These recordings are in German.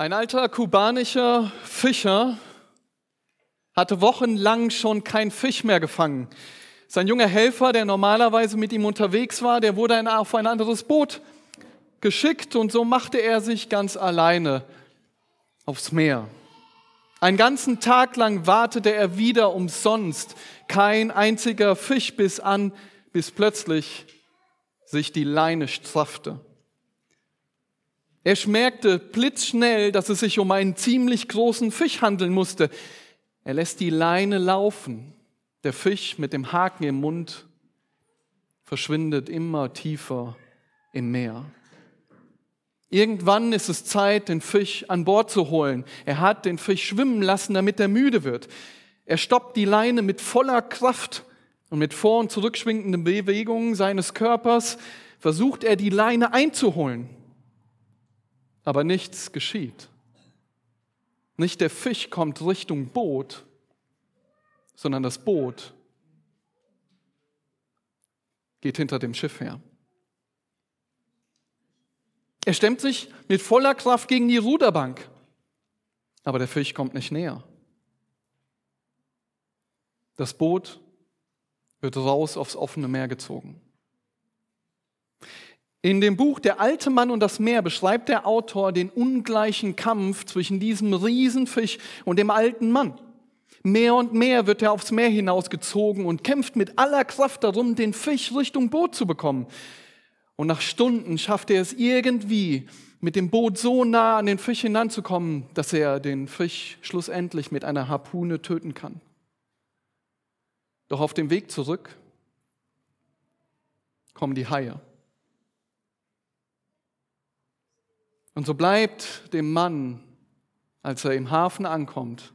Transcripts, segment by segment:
Ein alter kubanischer Fischer hatte wochenlang schon kein Fisch mehr gefangen. Sein junger Helfer, der normalerweise mit ihm unterwegs war, der wurde auf ein anderes Boot geschickt und so machte er sich ganz alleine aufs Meer. Einen ganzen Tag lang wartete er wieder umsonst, kein einziger Fisch bis an, bis plötzlich sich die Leine straffte. Er schmerkte blitzschnell, dass es sich um einen ziemlich großen Fisch handeln musste. Er lässt die Leine laufen. Der Fisch mit dem Haken im Mund verschwindet immer tiefer im Meer. Irgendwann ist es Zeit, den Fisch an Bord zu holen. Er hat den Fisch schwimmen lassen, damit er müde wird. Er stoppt die Leine mit voller Kraft und mit vor- und zurückschwingenden Bewegungen seines Körpers versucht er, die Leine einzuholen aber nichts geschieht. Nicht der Fisch kommt Richtung Boot, sondern das Boot geht hinter dem Schiff her. Er stemmt sich mit voller Kraft gegen die Ruderbank, aber der Fisch kommt nicht näher. Das Boot wird raus aufs offene Meer gezogen. In dem Buch Der alte Mann und das Meer beschreibt der Autor den ungleichen Kampf zwischen diesem Riesenfisch und dem alten Mann. Mehr und mehr wird er aufs Meer hinausgezogen und kämpft mit aller Kraft darum, den Fisch Richtung Boot zu bekommen. Und nach Stunden schafft er es irgendwie, mit dem Boot so nah an den Fisch hinanzukommen, dass er den Fisch schlussendlich mit einer Harpune töten kann. Doch auf dem Weg zurück kommen die Haie. Und so bleibt dem Mann, als er im Hafen ankommt,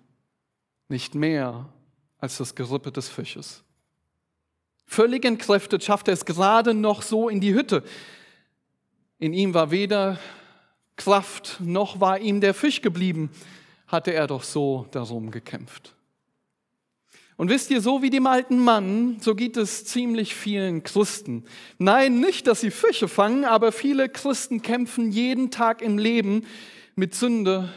nicht mehr als das Gerippe des Fisches. Völlig entkräftet schafft er es gerade noch so in die Hütte. In ihm war weder Kraft noch war ihm der Fisch geblieben, hatte er doch so darum gekämpft. Und wisst ihr, so wie dem alten Mann, so geht es ziemlich vielen Christen. Nein, nicht, dass sie Fische fangen, aber viele Christen kämpfen jeden Tag im Leben mit Sünde.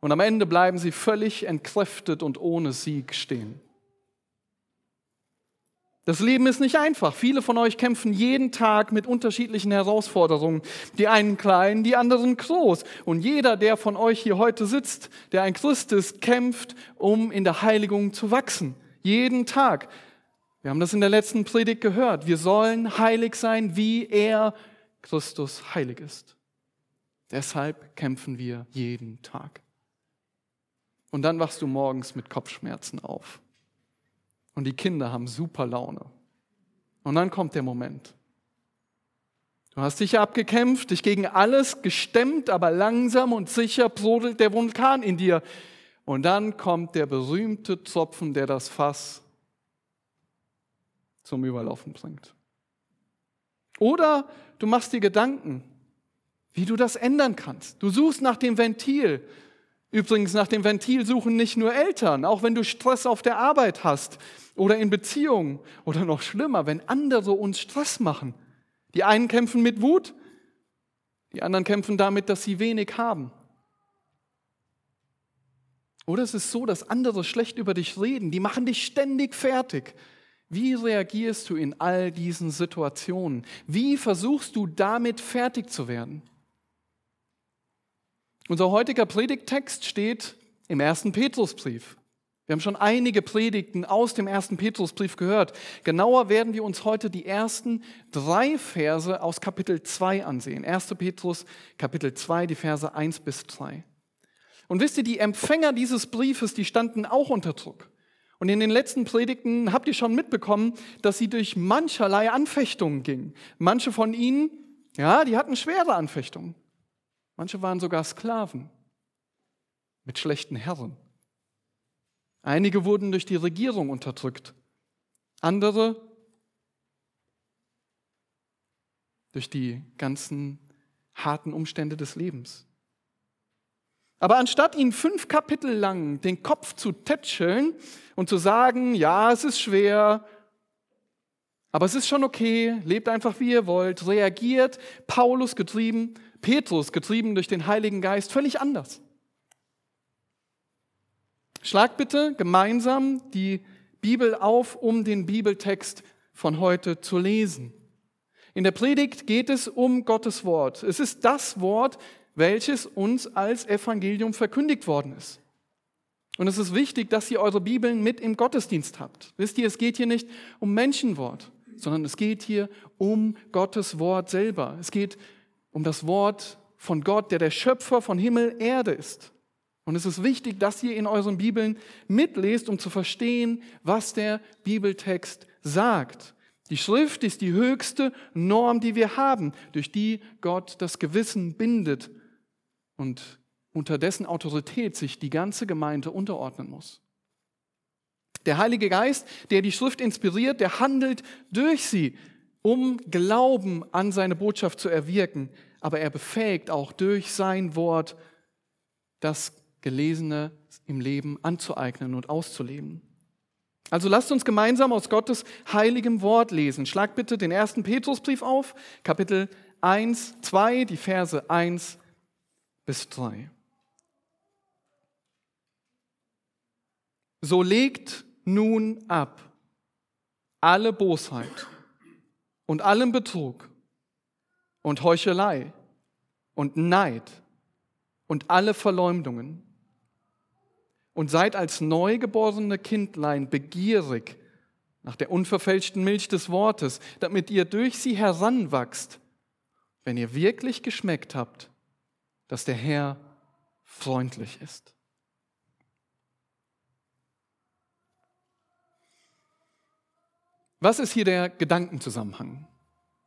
Und am Ende bleiben sie völlig entkräftet und ohne Sieg stehen. Das Leben ist nicht einfach. Viele von euch kämpfen jeden Tag mit unterschiedlichen Herausforderungen. Die einen klein, die anderen groß. Und jeder, der von euch hier heute sitzt, der ein Christ ist, kämpft, um in der Heiligung zu wachsen. Jeden Tag. Wir haben das in der letzten Predigt gehört. Wir sollen heilig sein, wie er, Christus, heilig ist. Deshalb kämpfen wir jeden Tag. Und dann wachst du morgens mit Kopfschmerzen auf. Und die Kinder haben super Laune. Und dann kommt der Moment. Du hast dich abgekämpft, dich gegen alles gestemmt, aber langsam und sicher brodelt der Vulkan in dir. Und dann kommt der berühmte Zopfen, der das Fass zum Überlaufen bringt. Oder du machst dir Gedanken, wie du das ändern kannst. Du suchst nach dem Ventil, Übrigens, nach dem Ventil suchen nicht nur Eltern, auch wenn du Stress auf der Arbeit hast oder in Beziehungen oder noch schlimmer, wenn andere uns Stress machen. Die einen kämpfen mit Wut, die anderen kämpfen damit, dass sie wenig haben. Oder es ist so, dass andere schlecht über dich reden, die machen dich ständig fertig. Wie reagierst du in all diesen Situationen? Wie versuchst du damit fertig zu werden? Unser heutiger Predigttext steht im ersten Petrusbrief. Wir haben schon einige Predigten aus dem ersten Petrusbrief gehört. Genauer werden wir uns heute die ersten drei Verse aus Kapitel 2 ansehen. 1. Petrus, Kapitel 2, die Verse 1 bis 3. Und wisst ihr, die Empfänger dieses Briefes, die standen auch unter Druck. Und in den letzten Predigten habt ihr schon mitbekommen, dass sie durch mancherlei Anfechtungen gingen. Manche von ihnen, ja, die hatten schwere Anfechtungen. Manche waren sogar Sklaven mit schlechten Herren. Einige wurden durch die Regierung unterdrückt, andere durch die ganzen harten Umstände des Lebens. Aber anstatt ihnen fünf Kapitel lang den Kopf zu tätscheln und zu sagen, ja, es ist schwer, Aber es ist schon okay, lebt einfach wie ihr wollt, reagiert Paulus getrieben, Petrus getrieben durch den Heiligen Geist völlig anders. Schlag bitte gemeinsam die Bibel auf, um den Bibeltext von heute zu lesen. In der Predigt geht es um Gottes Wort. Es ist das Wort, welches uns als Evangelium verkündigt worden ist. Und es ist wichtig, dass ihr eure Bibeln mit im Gottesdienst habt. Wisst ihr, es geht hier nicht um Menschenwort, sondern es geht hier um Gottes Wort selber. Es geht um das Wort von Gott, der der Schöpfer von Himmel, Erde ist. Und es ist wichtig, dass ihr in euren Bibeln mitlest, um zu verstehen, was der Bibeltext sagt. Die Schrift ist die höchste Norm, die wir haben, durch die Gott das Gewissen bindet und unter dessen Autorität sich die ganze Gemeinde unterordnen muss. Der Heilige Geist, der die Schrift inspiriert, der handelt durch sie, um Glauben an seine Botschaft zu erwirken, aber er befähigt auch durch sein Wort das Gelesene im Leben anzueignen und auszuleben. Also lasst uns gemeinsam aus Gottes heiligem Wort lesen. Schlag bitte den ersten Petrusbrief auf, Kapitel 1, 2, die Verse 1 bis 3. So legt nun ab alle Bosheit und allen Betrug und Heuchelei und Neid und alle Verleumdungen und seid als neugeborene Kindlein begierig nach der unverfälschten Milch des Wortes, damit ihr durch sie heranwachst, wenn ihr wirklich geschmeckt habt, dass der Herr freundlich ist. Was ist hier der Gedankenzusammenhang?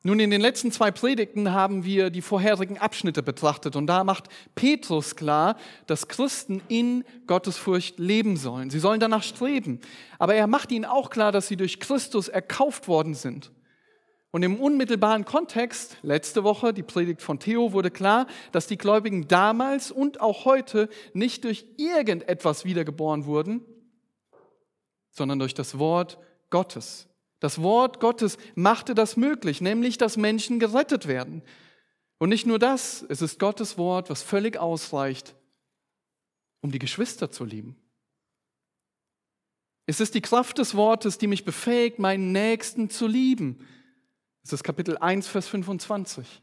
Nun, in den letzten zwei Predigten haben wir die vorherigen Abschnitte betrachtet und da macht Petrus klar, dass Christen in Gottesfurcht leben sollen. Sie sollen danach streben. Aber er macht ihnen auch klar, dass sie durch Christus erkauft worden sind. Und im unmittelbaren Kontext, letzte Woche, die Predigt von Theo, wurde klar, dass die Gläubigen damals und auch heute nicht durch irgendetwas wiedergeboren wurden, sondern durch das Wort Gottes. Das Wort Gottes machte das möglich, nämlich dass Menschen gerettet werden. Und nicht nur das, es ist Gottes Wort, was völlig ausreicht, um die Geschwister zu lieben. Es ist die Kraft des Wortes, die mich befähigt, meinen Nächsten zu lieben. Es ist Kapitel 1, Vers 25.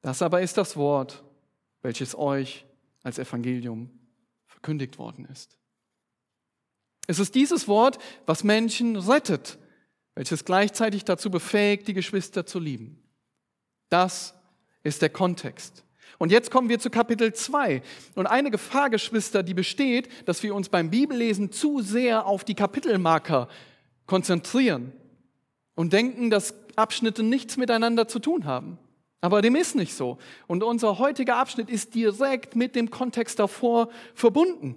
Das aber ist das Wort, welches euch als Evangelium verkündigt worden ist. Es ist dieses Wort, was Menschen rettet, welches gleichzeitig dazu befähigt, die Geschwister zu lieben. Das ist der Kontext. Und jetzt kommen wir zu Kapitel 2. Und eine Gefahr, Geschwister, die besteht, dass wir uns beim Bibellesen zu sehr auf die Kapitelmarker konzentrieren und denken, dass Abschnitte nichts miteinander zu tun haben. Aber dem ist nicht so. Und unser heutiger Abschnitt ist direkt mit dem Kontext davor verbunden.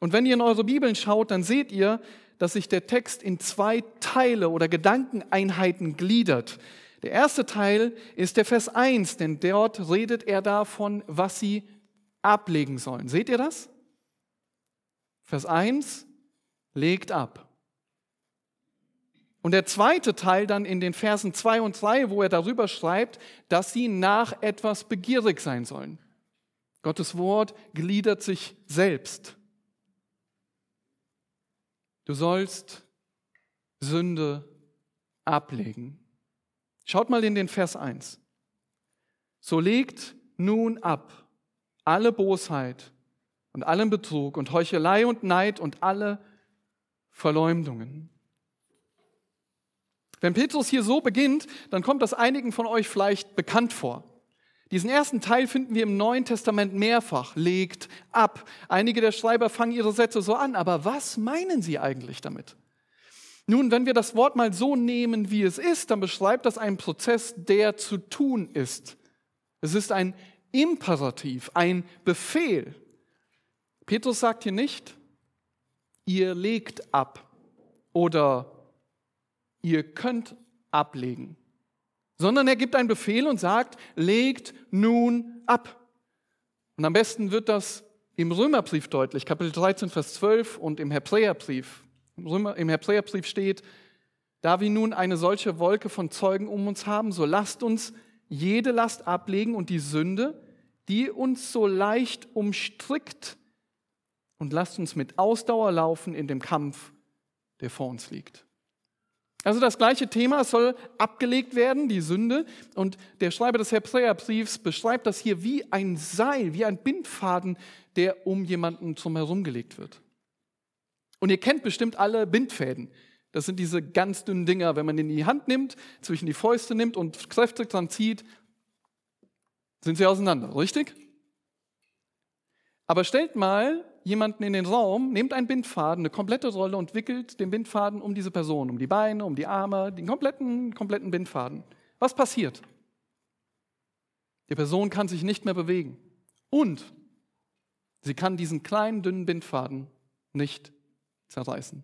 Und wenn ihr in eure Bibeln schaut, dann seht ihr, dass sich der Text in zwei Teile oder Gedankeneinheiten gliedert. Der erste Teil ist der Vers 1, denn dort redet er davon, was sie ablegen sollen. Seht ihr das? Vers 1 legt ab. Und der zweite Teil dann in den Versen 2 und 3, wo er darüber schreibt, dass sie nach etwas begierig sein sollen. Gottes Wort gliedert sich selbst. Du sollst Sünde ablegen. Schaut mal in den Vers 1. So legt nun ab alle Bosheit und allen Betrug und Heuchelei und Neid und alle Verleumdungen. Wenn Petrus hier so beginnt, dann kommt das einigen von euch vielleicht bekannt vor. Diesen ersten Teil finden wir im Neuen Testament mehrfach. Legt ab. Einige der Schreiber fangen ihre Sätze so an, aber was meinen sie eigentlich damit? Nun, wenn wir das Wort mal so nehmen, wie es ist, dann beschreibt das einen Prozess, der zu tun ist. Es ist ein Imperativ, ein Befehl. Petrus sagt hier nicht, ihr legt ab oder ihr könnt ablegen sondern er gibt einen Befehl und sagt, legt nun ab. Und am besten wird das im Römerbrief deutlich, Kapitel 13, Vers 12 und im Hebräerbrief. Im, Römer, Hebräerbrief steht, Da wir nun eine solche Wolke von Zeugen um uns haben, so lasst uns jede Last ablegen und die Sünde, die uns so leicht umstrickt, und lasst uns mit Ausdauer laufen in dem Kampf, der vor uns liegt. Also das gleiche Thema soll abgelegt werden, die Sünde. Und der Schreiber des Hebräerbriefs beschreibt das hier wie ein Seil, wie ein Bindfaden, der um jemanden drum herum wird. Und ihr kennt bestimmt alle Bindfäden. Das sind diese ganz dünnen Dinger, wenn man den in die Hand nimmt, zwischen die Fäuste nimmt und kräftig dran zieht, sind sie auseinander, richtig? Aber stellt mal jemanden in den Raum, nehmt einen Bindfaden, eine komplette Rolle und wickelt den Bindfaden um diese Person, um die Beine, um die Arme, den kompletten, kompletten Bindfaden. Was passiert? Die Person kann sich nicht mehr bewegen. Und sie kann diesen kleinen, dünnen Bindfaden nicht zerreißen.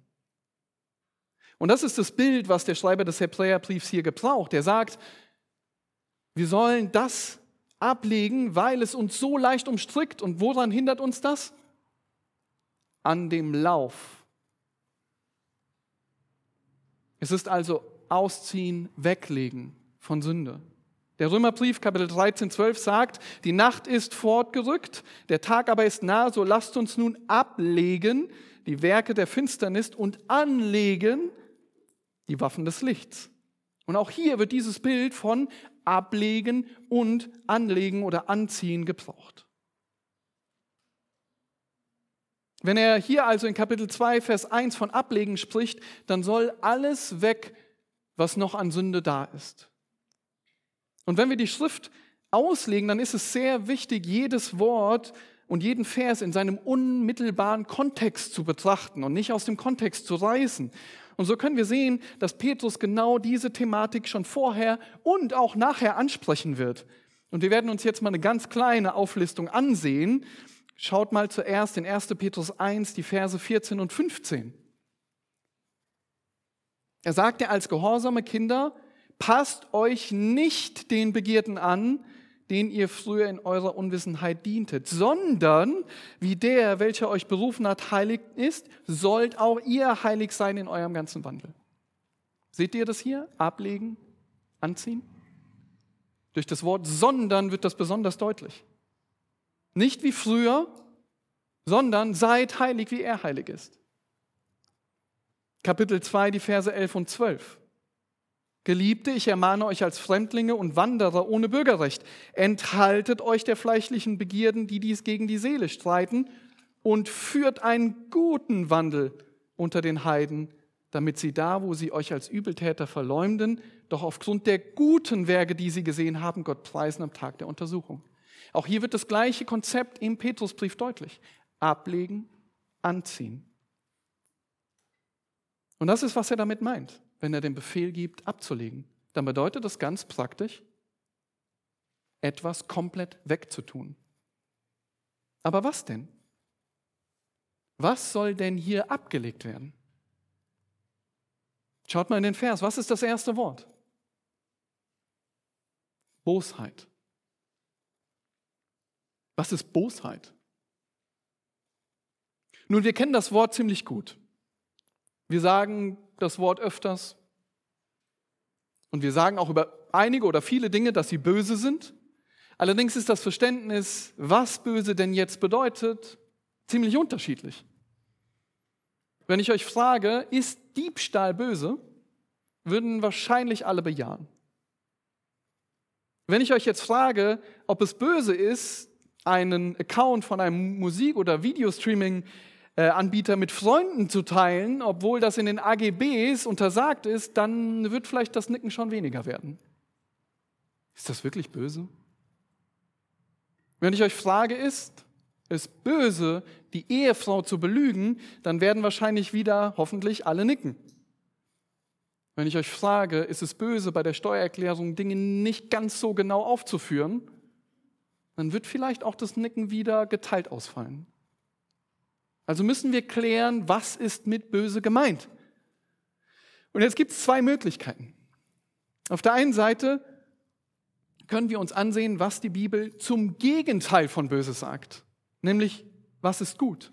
Und das ist das Bild, was der Schreiber des Hebräerbriefs hier gebraucht. Er sagt, wir sollen das ablegen, weil es uns so leicht umstrickt. Und woran hindert uns das? An dem Lauf. Es ist also Ausziehen, Weglegen von Sünde. Der Römerbrief Kapitel 13, 12 sagt, die Nacht ist fortgerückt, der Tag aber ist nah, so lasst uns nun ablegen die Werke der Finsternis und anlegen die Waffen des Lichts. Und auch hier wird dieses Bild von ablegen und anlegen oder anziehen gebraucht. Wenn er hier also in Kapitel 2, Vers 1 von ablegen spricht, dann soll alles weg, was noch an Sünde da ist. Und wenn wir die Schrift auslegen, dann ist es sehr wichtig, jedes Wort und jeden Vers in seinem unmittelbaren Kontext zu betrachten und nicht aus dem Kontext zu reißen. Und so können wir sehen, dass Petrus genau diese Thematik schon vorher und auch nachher ansprechen wird. Und wir werden uns jetzt mal eine ganz kleine Auflistung ansehen. Schaut mal zuerst in 1. Petrus 1, die Verse 14 und 15. Er sagt ja als gehorsame Kinder, passt euch nicht den Begierden an, den ihr früher in eurer Unwissenheit dientet, sondern wie der, welcher euch berufen hat, heilig ist, sollt auch ihr heilig sein in eurem ganzen Wandel. Seht ihr das hier? Ablegen, anziehen? Durch das Wort sondern wird das besonders deutlich. Nicht wie früher, sondern seid heilig, wie er heilig ist. Kapitel 2, die Verse 11 und 12. Geliebte, ich ermahne euch als Fremdlinge und Wanderer ohne Bürgerrecht, enthaltet euch der fleischlichen Begierden, die dies gegen die Seele streiten, und führt einen guten Wandel unter den Heiden, damit sie da, wo sie euch als Übeltäter verleumden, doch aufgrund der guten Werke, die sie gesehen haben, Gott preisen am Tag der Untersuchung. Auch hier wird das gleiche Konzept im Petrusbrief deutlich. Ablegen, anziehen. Und das ist, was er damit meint wenn er den Befehl gibt, abzulegen, dann bedeutet das ganz praktisch, etwas komplett wegzutun. Aber was denn? Was soll denn hier abgelegt werden? Schaut mal in den Vers. Was ist das erste Wort? Bosheit. Was ist Bosheit? Nun, wir kennen das Wort ziemlich gut. Wir sagen das Wort öfters. Und wir sagen auch über einige oder viele Dinge, dass sie böse sind. Allerdings ist das Verständnis, was böse denn jetzt bedeutet, ziemlich unterschiedlich. Wenn ich euch frage, ist Diebstahl böse, würden wahrscheinlich alle bejahen. Wenn ich euch jetzt frage, ob es böse ist, einen Account von einem Musik- oder Videostreaming äh, Anbieter mit Freunden zu teilen, obwohl das in den AGBs untersagt ist, dann wird vielleicht das Nicken schon weniger werden. Ist das wirklich böse? Wenn ich euch frage, ist es böse, die Ehefrau zu belügen, dann werden wahrscheinlich wieder hoffentlich alle nicken. Wenn ich euch frage, ist es böse, bei der Steuererklärung Dinge nicht ganz so genau aufzuführen, dann wird vielleicht auch das Nicken wieder geteilt ausfallen. Also müssen wir klären, was ist mit böse gemeint. Und jetzt gibt es zwei Möglichkeiten. Auf der einen Seite können wir uns ansehen, was die Bibel zum Gegenteil von böse sagt, nämlich was ist gut.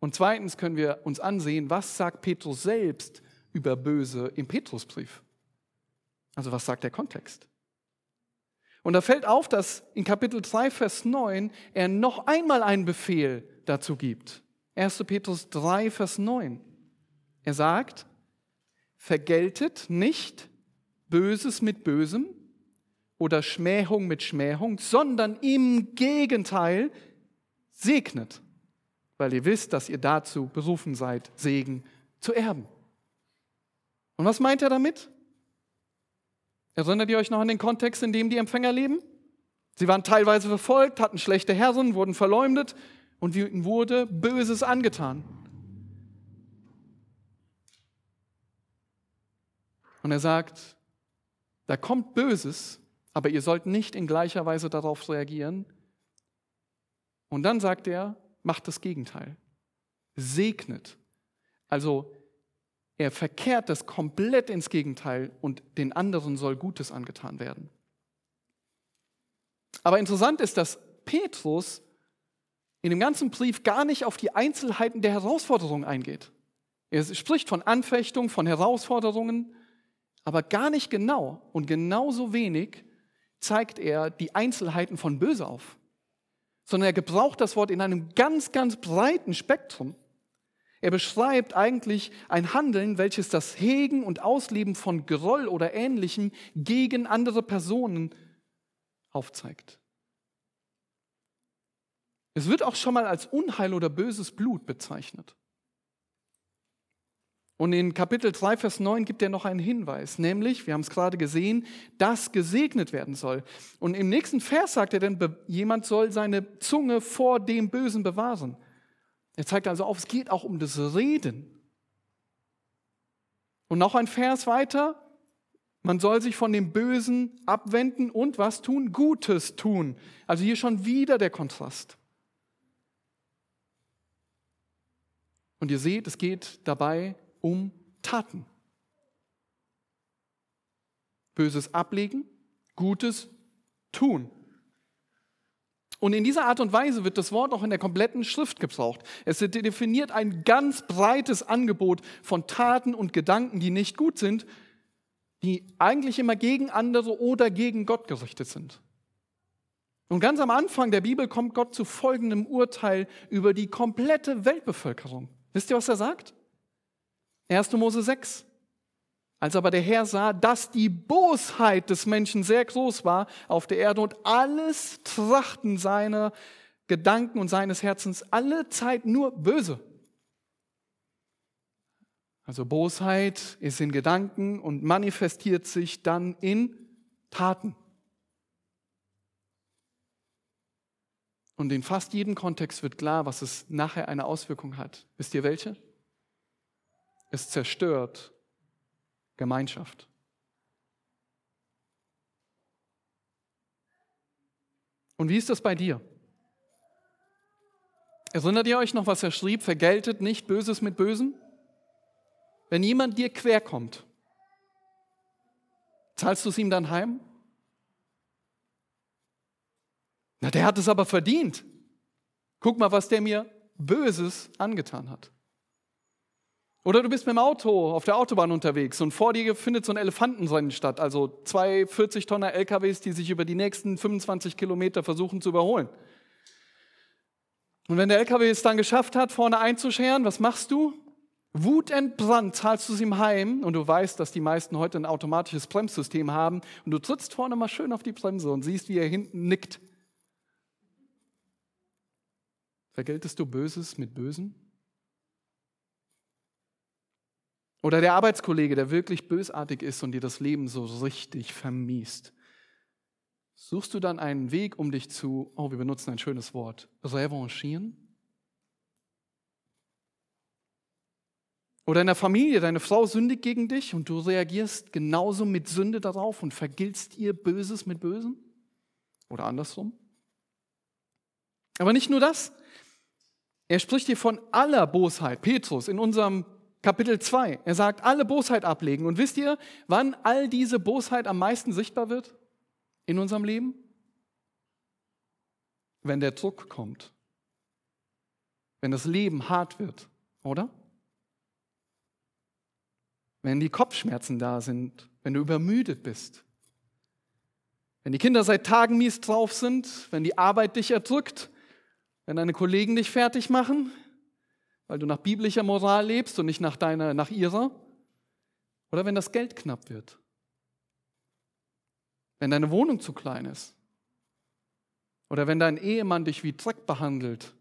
Und zweitens können wir uns ansehen, was sagt Petrus selbst über Böse im Petrusbrief. Also was sagt der Kontext? Und da fällt auf, dass in Kapitel 3, Vers 9 er noch einmal einen Befehl dazu gibt. 1. Petrus 3, Vers 9. Er sagt, vergeltet nicht Böses mit Bösem oder Schmähung mit Schmähung, sondern im Gegenteil segnet, weil ihr wisst, dass ihr dazu berufen seid, Segen zu erben. Und was meint er damit? Erinnert ihr euch noch an den Kontext, in dem die Empfänger leben? Sie waren teilweise verfolgt, hatten schlechte Herren, wurden verleumdet und ihnen wurde Böses angetan. Und er sagt, da kommt Böses, aber ihr sollt nicht in gleicher Weise darauf reagieren. Und dann sagt er, macht das Gegenteil. Segnet. Also er verkehrt das komplett ins Gegenteil und den anderen soll Gutes angetan werden. Aber interessant ist, dass Petrus in dem ganzen Brief gar nicht auf die Einzelheiten der Herausforderungen eingeht. Er spricht von Anfechtungen, von Herausforderungen, aber gar nicht genau und genauso wenig zeigt er die Einzelheiten von Böse auf, sondern er gebraucht das Wort in einem ganz, ganz breiten Spektrum. Er beschreibt eigentlich ein Handeln, welches das Hegen und Ausleben von Groll oder Ähnlichem gegen andere Personen aufzeigt. Es wird auch schon mal als Unheil oder böses Blut bezeichnet. Und in Kapitel 3, Vers 9 gibt er noch einen Hinweis, nämlich, wir haben es gerade gesehen, dass gesegnet werden soll. Und im nächsten Vers sagt er dann, jemand soll seine Zunge vor dem Bösen bewahren. Er zeigt also auf, es geht auch um das Reden. Und noch ein Vers weiter, man soll sich von dem Bösen abwenden und was tun? Gutes tun. Also hier schon wieder der Kontrast. Und ihr seht, es geht dabei um Taten. Böses ablegen, Gutes tun. Und in dieser Art und Weise wird das Wort auch in der kompletten Schrift gebraucht. Es definiert ein ganz breites Angebot von Taten und Gedanken, die nicht gut sind, die eigentlich immer gegen andere oder gegen Gott gerichtet sind. Und ganz am Anfang der Bibel kommt Gott zu folgendem Urteil über die komplette Weltbevölkerung. Wisst ihr, was er sagt? 1. Mose 6. Als aber der Herr sah, dass die Bosheit des Menschen sehr groß war auf der Erde und alles Trachten seiner Gedanken und seines Herzens alle Zeit nur böse. Also Bosheit ist in Gedanken und manifestiert sich dann in Taten. Und in fast jedem Kontext wird klar, was es nachher eine Auswirkung hat. Wisst ihr welche? Es zerstört Gemeinschaft. Und wie ist das bei dir? Erinnert ihr euch noch, was er schrieb? Vergeltet nicht Böses mit Bösem? Wenn jemand dir quer kommt, zahlst du es ihm dann heim? Na, der hat es aber verdient. Guck mal, was der mir Böses angetan hat. Oder du bist mit dem Auto auf der Autobahn unterwegs und vor dir findet so ein Elefantenrennen statt, also zwei 40 Tonner LKWs, die sich über die nächsten 25 Kilometer versuchen zu überholen. Und wenn der LKW es dann geschafft hat, vorne einzuscheren, was machst du? Wutentbrannt zahlst du es ihm heim und du weißt, dass die meisten heute ein automatisches Bremssystem haben und du trittst vorne mal schön auf die Bremse und siehst, wie er hinten nickt. Vergeltest du Böses mit Bösen? Oder der Arbeitskollege, der wirklich bösartig ist und dir das Leben so richtig vermiest. Suchst du dann einen Weg, um dich zu, oh, wir benutzen ein schönes Wort, revanchieren? Oder in der Familie, deine Frau sündigt gegen dich und du reagierst genauso mit Sünde darauf und vergiltst ihr Böses mit Bösem? Oder andersrum? Aber nicht nur das. Er spricht hier von aller Bosheit. Petrus in unserem Kapitel 2. Er sagt, alle Bosheit ablegen. Und wisst ihr, wann all diese Bosheit am meisten sichtbar wird in unserem Leben? Wenn der Druck kommt. Wenn das Leben hart wird, oder? wenn die Kopfschmerzen da sind, wenn du übermüdet bist, wenn die Kinder seit Tagen mies drauf sind, wenn die Arbeit dich erdrückt, wenn deine Kollegen dich fertig machen, weil du nach biblischer Moral lebst und nicht nach deiner, nach ihrer, oder wenn das Geld knapp wird, wenn deine Wohnung zu klein ist, oder wenn dein Ehemann dich wie Dreck behandelt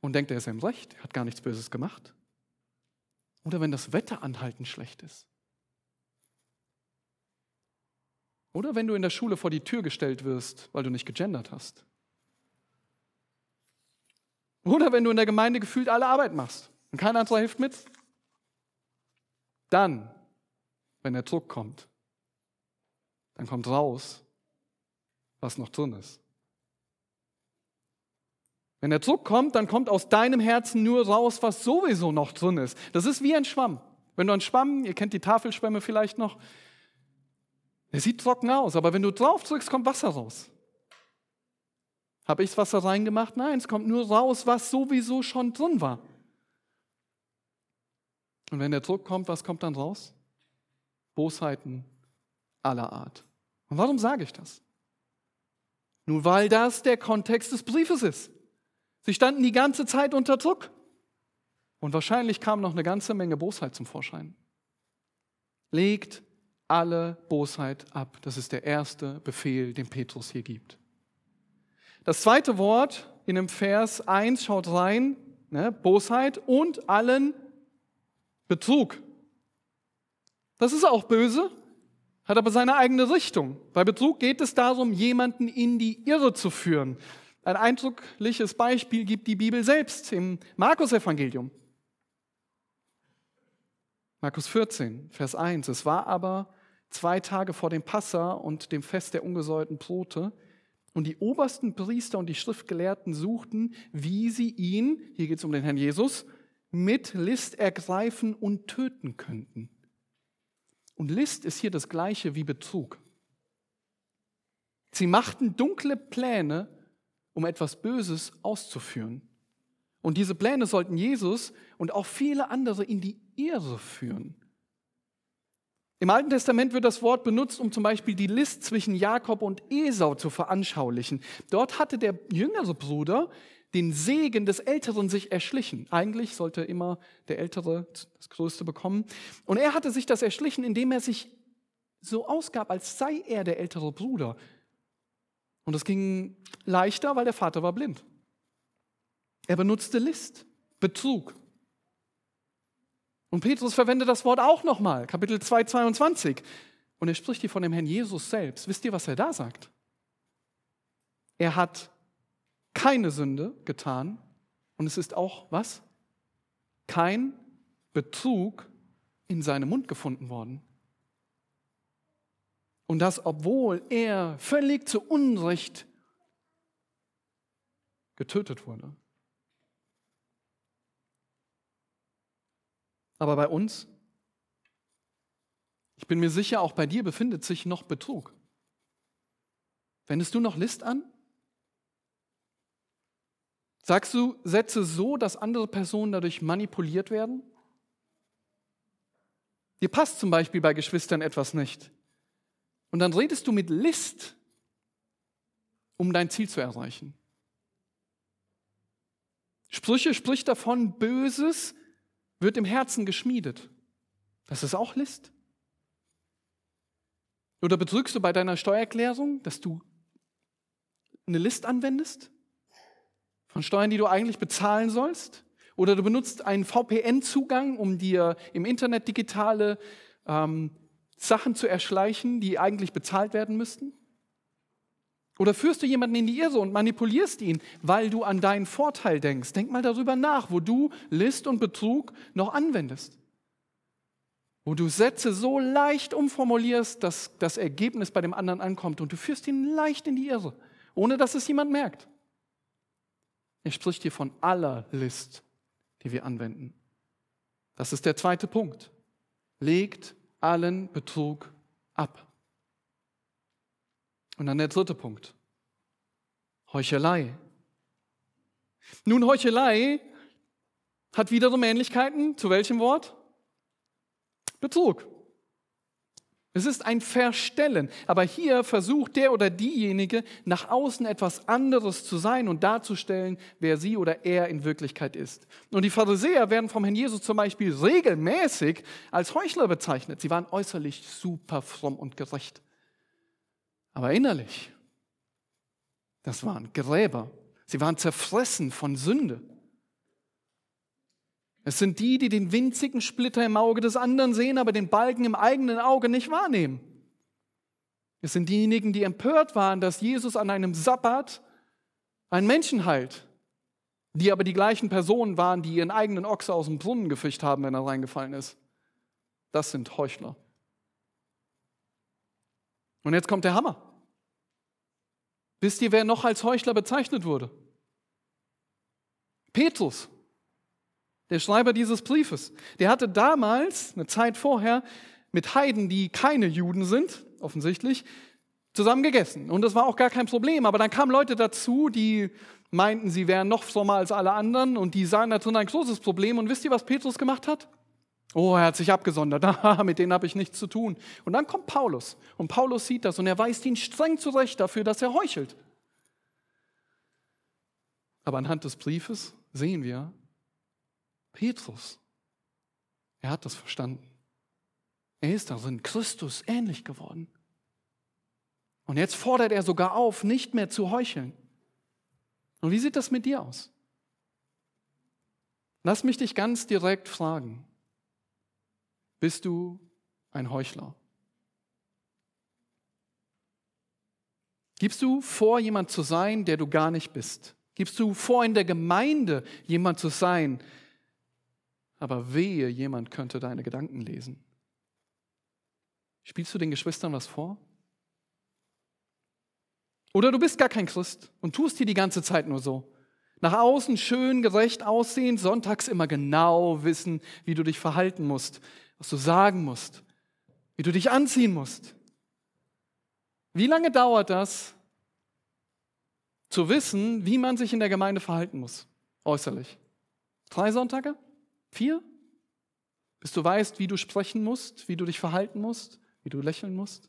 und denkt, er ist im Recht, er hat gar nichts Böses gemacht. Oder wenn das Wetter anhaltend schlecht ist. Oder wenn du in der Schule vor die Tür gestellt wirst, weil du nicht gegendert hast. Oder wenn du in der Gemeinde gefühlt alle Arbeit machst und kein anderer hilft mit. Dann, wenn der Druck kommt, dann kommt raus, was noch drin ist. Wenn der Druck kommt, dann kommt aus deinem Herzen nur raus, was sowieso noch drin ist. Das ist wie ein Schwamm. Wenn du einen Schwamm, ihr kennt die Tafelschwämme vielleicht noch, der sieht trocken aus, aber wenn du drauf drückst, kommt Wasser raus. Habe ich das Wasser reingemacht? Nein, es kommt nur raus, was sowieso schon drin war. Und wenn der Druck kommt, was kommt dann raus? Bosheiten aller Art. Und warum sage ich das? Nur weil das der Kontext des Briefes ist. Sie standen die ganze Zeit unter Druck. Und wahrscheinlich kam noch eine ganze Menge Bosheit zum Vorschein. Legt alle Bosheit ab. Das ist der erste Befehl, den Petrus hier gibt. Das zweite Wort in dem Vers 1 schaut rein, ne, Bosheit und allen Betrug. Das ist auch böse, hat aber seine eigene Richtung. Bei Betrug geht es darum, jemanden in die Irre zu führen. Ein eindrückliches Beispiel gibt die Bibel selbst im Markus-Evangelium. Markus 14, Vers 1. Es war aber zwei Tage vor dem Passa und dem Fest der ungesäuerten Brote. Und die obersten Priester und die Schriftgelehrten suchten, wie sie ihn, hier geht es um den Herrn Jesus, mit List ergreifen und töten könnten. Und List ist hier das gleiche wie Betrug. Sie machten dunkle Pläne, um etwas Böses auszuführen. Und diese Pläne sollten Jesus und auch viele andere in die Irre führen. Im Alten Testament wird das Wort benutzt, um zum Beispiel die List zwischen Jakob und Esau zu veranschaulichen. Dort hatte der jüngere Bruder den Segen des Älteren sich erschlichen. Eigentlich sollte immer der Ältere das Größte bekommen. Und er hatte sich das erschlichen, indem er sich so ausgab, als sei er der ältere Bruder. Und es ging leichter, weil der Vater war blind. Er benutzte List, Betrug. Und Petrus verwendet das Wort auch nochmal, Kapitel 2, 22. Und er spricht hier von dem Herrn Jesus selbst. Wisst ihr, was er da sagt? Er hat keine Sünde getan und es ist auch was? Kein Betrug in seinem Mund gefunden worden. Und das, obwohl er völlig zu Unrecht getötet wurde. Aber bei uns, ich bin mir sicher, auch bei dir befindet sich noch Betrug. Wendest du noch List an? Sagst du Sätze so, dass andere Personen dadurch manipuliert werden? Dir passt zum Beispiel bei Geschwistern etwas nicht. Und dann redest du mit List, um dein Ziel zu erreichen. Sprüche spricht davon, Böses wird im Herzen geschmiedet. Das ist auch List. Oder betrügst du bei deiner Steuererklärung, dass du eine List anwendest? Von Steuern, die du eigentlich bezahlen sollst? Oder du benutzt einen VPN-Zugang, um dir im Internet digitale ähm, Sachen zu erschleichen, die eigentlich bezahlt werden müssten? Oder führst du jemanden in die Irre und manipulierst ihn, weil du an deinen Vorteil denkst? Denk mal darüber nach, wo du List und Betrug noch anwendest. Wo du Sätze so leicht umformulierst, dass das Ergebnis bei dem anderen ankommt und du führst ihn leicht in die Irre, ohne dass es jemand merkt. Er spricht hier von aller List, die wir anwenden. Das ist der zweite Punkt. Legt allen Betrug ab. Und dann der dritte Punkt. Heuchelei. Nun, Heuchelei hat wiederum Ähnlichkeiten. Zu welchem Wort? Betrug. Es ist ein Verstellen. Aber hier versucht der oder diejenige nach außen etwas anderes zu sein und darzustellen, wer sie oder er in Wirklichkeit ist. Und die Pharisäer werden vom Herrn Jesus zum Beispiel regelmäßig als Heuchler bezeichnet. Sie waren äußerlich super fromm und gerecht. Aber innerlich, das waren Gräber. Sie waren zerfressen von Sünde. Es sind die, die den winzigen Splitter im Auge des anderen sehen, aber den Balken im eigenen Auge nicht wahrnehmen. Es sind diejenigen, die empört waren, dass Jesus an einem Sabbat einen Menschen heilt, die aber die gleichen Personen waren, die ihren eigenen Ochse aus dem Brunnen gefischt haben, wenn er reingefallen ist. Das sind Heuchler. Und jetzt kommt der Hammer. Wisst ihr, wer noch als Heuchler bezeichnet wurde? Petrus der Schreiber dieses Briefes. Der hatte damals, eine Zeit vorher, mit Heiden, die keine Juden sind, offensichtlich, zusammen gegessen. Und das war auch gar kein Problem. Aber dann kamen Leute dazu, die meinten, sie wären noch frommer als alle anderen und die sahen da drin ein großes Problem. Und wisst ihr, was Petrus gemacht hat? Oh, er hat sich abgesondert. mit denen habe ich nichts zu tun. Und dann kommt Paulus. Und Paulus sieht das und er weist ihn streng zurecht dafür, dass er heuchelt. Aber anhand des Briefes sehen wir, Petrus, er hat das verstanden. Er ist darin Christus ähnlich geworden. Und jetzt fordert er sogar auf, nicht mehr zu heucheln. Und wie sieht das mit dir aus? Lass mich dich ganz direkt fragen. Bist du ein Heuchler? Gibst du vor, jemand zu sein, der du gar nicht bist? Gibst du vor, in der Gemeinde jemand zu sein, aber wehe, jemand könnte deine Gedanken lesen. Spielst du den Geschwistern was vor? Oder du bist gar kein Christ und tust hier die ganze Zeit nur so. Nach außen schön, gerecht aussehen, sonntags immer genau wissen, wie du dich verhalten musst, was du sagen musst, wie du dich anziehen musst. Wie lange dauert das, zu wissen, wie man sich in der Gemeinde verhalten muss, äußerlich? Drei Sonntage? Vier? Bis du weißt, wie du sprechen musst, wie du dich verhalten musst, wie du lächeln musst.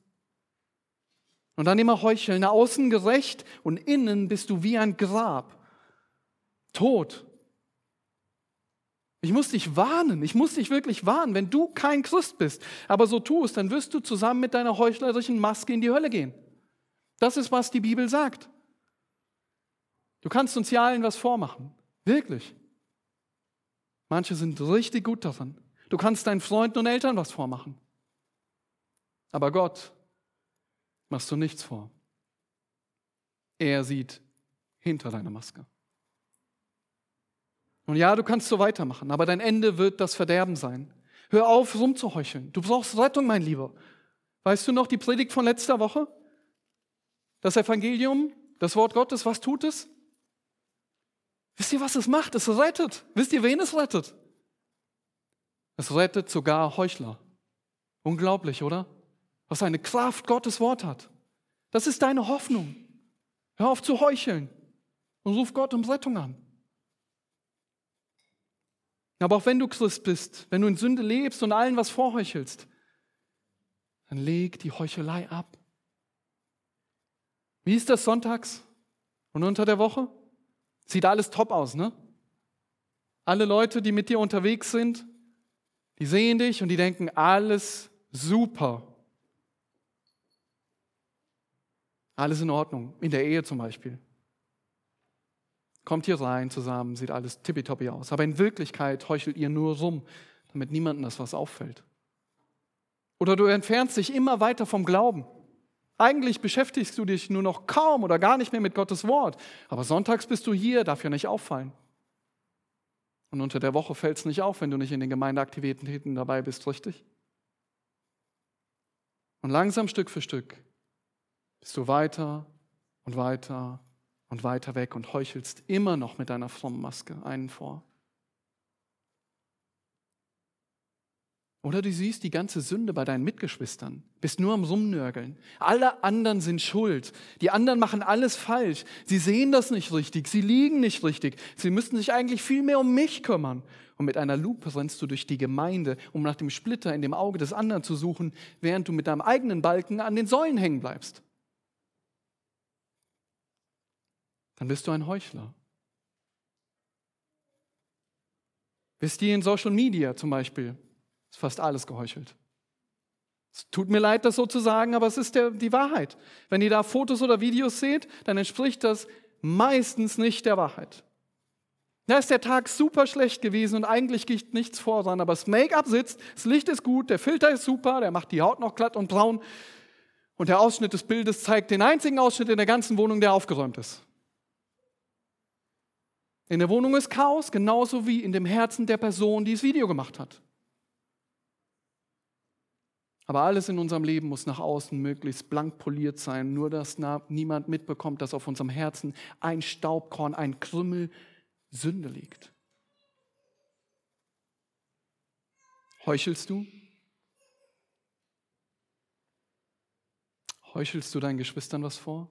Und dann immer heucheln, außen gerecht und innen bist du wie ein Grab. Tot. Ich muss dich warnen, ich muss dich wirklich warnen, wenn du kein Christ bist, aber so tust, dann wirst du zusammen mit deiner heuchlerischen Maske in die Hölle gehen. Das ist, was die Bibel sagt. Du kannst uns ja allen was vormachen. Wirklich. Manche sind richtig gut darin. Du kannst deinen Freunden und Eltern was vormachen. Aber Gott machst du nichts vor. Er sieht hinter deiner Maske. Und ja, du kannst so weitermachen, aber dein Ende wird das Verderben sein. Hör auf, rumzuheucheln. Du brauchst Rettung, mein Lieber. Weißt du noch die Predigt von letzter Woche? Das Evangelium, das Wort Gottes, was tut es? Wisst ihr, was es macht? Es rettet. Wisst ihr, wen es rettet? Es rettet sogar Heuchler. Unglaublich, oder? Was eine Kraft Gottes Wort hat. Das ist deine Hoffnung. Hör auf zu heucheln und ruf Gott um Rettung an. Aber auch wenn du Christ bist, wenn du in Sünde lebst und allen was vorheuchelst, dann leg die Heuchelei ab. Wie ist das sonntags und unter der Woche? Sieht alles top aus, ne? Alle Leute, die mit dir unterwegs sind, die sehen dich und die denken, alles super. Alles in Ordnung. In der Ehe zum Beispiel. Kommt hier rein zusammen, sieht alles tippitoppi aus. Aber in Wirklichkeit heuchelt ihr nur rum, damit niemandem das was auffällt. Oder du entfernst dich immer weiter vom Glauben. Eigentlich beschäftigst du dich nur noch kaum oder gar nicht mehr mit Gottes Wort. Aber sonntags bist du hier, darf ja nicht auffallen. Und unter der Woche fällt es nicht auf, wenn du nicht in den Gemeindeaktivitäten dabei bist, richtig? Und langsam Stück für Stück bist du weiter und weiter und weiter weg und heuchelst immer noch mit deiner frommen Maske einen vor. Oder du siehst die ganze Sünde bei deinen Mitgeschwistern, bist nur am Rumnörgeln. Alle anderen sind schuld. Die anderen machen alles falsch. Sie sehen das nicht richtig. Sie liegen nicht richtig. Sie müssten sich eigentlich viel mehr um mich kümmern. Und mit einer Lupe rennst du durch die Gemeinde, um nach dem Splitter in dem Auge des anderen zu suchen, während du mit deinem eigenen Balken an den Säulen hängen bleibst. Dann bist du ein Heuchler. Wisst ihr in Social Media zum Beispiel, ist fast alles geheuchelt. Es tut mir leid, das so zu sagen, aber es ist der, die Wahrheit. Wenn ihr da Fotos oder Videos seht, dann entspricht das meistens nicht der Wahrheit. Da ist der Tag super schlecht gewesen und eigentlich geht nichts voran, aber das Make-up sitzt, das Licht ist gut, der Filter ist super, der macht die Haut noch glatt und braun und der Ausschnitt des Bildes zeigt den einzigen Ausschnitt in der ganzen Wohnung, der aufgeräumt ist. In der Wohnung ist Chaos, genauso wie in dem Herzen der Person, die das Video gemacht hat. Aber alles in unserem Leben muss nach außen möglichst blank poliert sein, nur dass niemand mitbekommt, dass auf unserem Herzen ein Staubkorn, ein Krümmel Sünde liegt. Heuchelst du? Heuchelst du deinen Geschwistern was vor?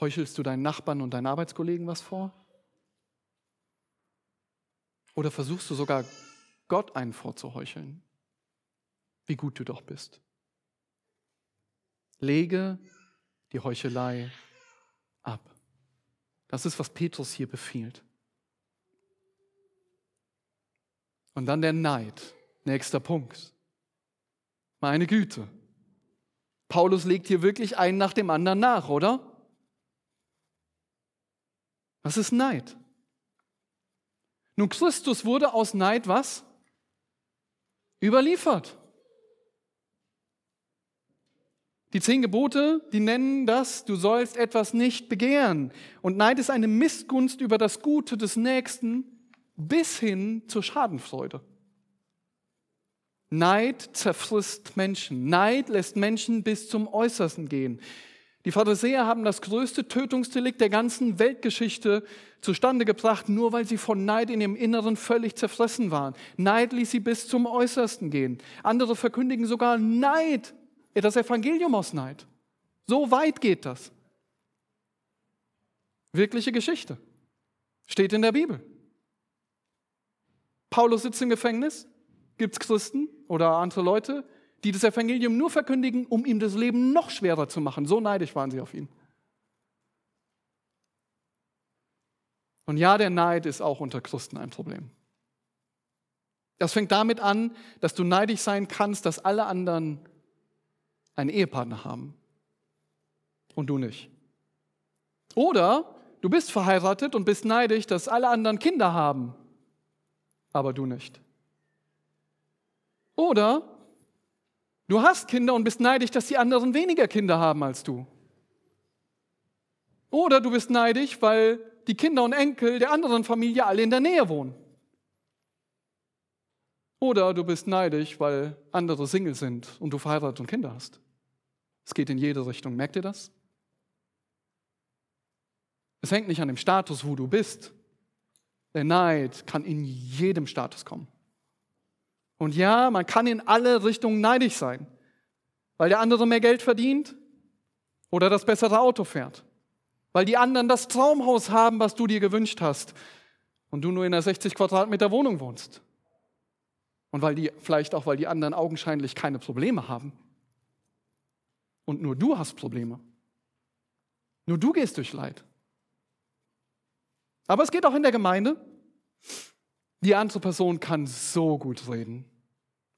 Heuchelst du deinen Nachbarn und deinen Arbeitskollegen was vor? Oder versuchst du sogar Gott einen vorzuheucheln? wie gut du doch bist. Lege die Heuchelei ab. Das ist, was Petrus hier befiehlt. Und dann der Neid. Nächster Punkt. Meine Güte. Paulus legt hier wirklich einen nach dem anderen nach, oder? Was ist Neid? Nun, Christus wurde aus Neid was? Überliefert. Die zehn Gebote, die nennen das, du sollst etwas nicht begehren. Und Neid ist eine Missgunst über das Gute des Nächsten bis hin zur Schadenfreude. Neid zerfrisst Menschen. Neid lässt Menschen bis zum Äußersten gehen. Die Pharisäer haben das größte Tötungsdelikt der ganzen Weltgeschichte zustande gebracht, nur weil sie von Neid in ihrem Inneren völlig zerfressen waren. Neid ließ sie bis zum Äußersten gehen. Andere verkündigen sogar Neid das Evangelium aus Neid. So weit geht das. Wirkliche Geschichte. Steht in der Bibel. Paulus sitzt im Gefängnis. Gibt es Christen oder andere Leute, die das Evangelium nur verkündigen, um ihm das Leben noch schwerer zu machen. So neidisch waren sie auf ihn. Und ja, der Neid ist auch unter Christen ein Problem. Das fängt damit an, dass du neidisch sein kannst, dass alle anderen einen Ehepartner haben und du nicht. Oder du bist verheiratet und bist neidisch, dass alle anderen Kinder haben, aber du nicht. Oder du hast Kinder und bist neidisch, dass die anderen weniger Kinder haben als du. Oder du bist neidisch, weil die Kinder und Enkel der anderen Familie alle in der Nähe wohnen. Oder du bist neidisch, weil andere Single sind und du verheiratet und Kinder hast. Es geht in jede Richtung. Merkt ihr das? Es hängt nicht an dem Status, wo du bist. Der Neid kann in jedem Status kommen. Und ja, man kann in alle Richtungen neidisch sein, weil der andere mehr Geld verdient oder das bessere Auto fährt, weil die anderen das Traumhaus haben, was du dir gewünscht hast und du nur in einer 60 Quadratmeter Wohnung wohnst. Und weil die, vielleicht auch, weil die anderen augenscheinlich keine Probleme haben und nur du hast Probleme. Nur du gehst durch Leid. Aber es geht auch in der Gemeinde. Die andere Person kann so gut reden.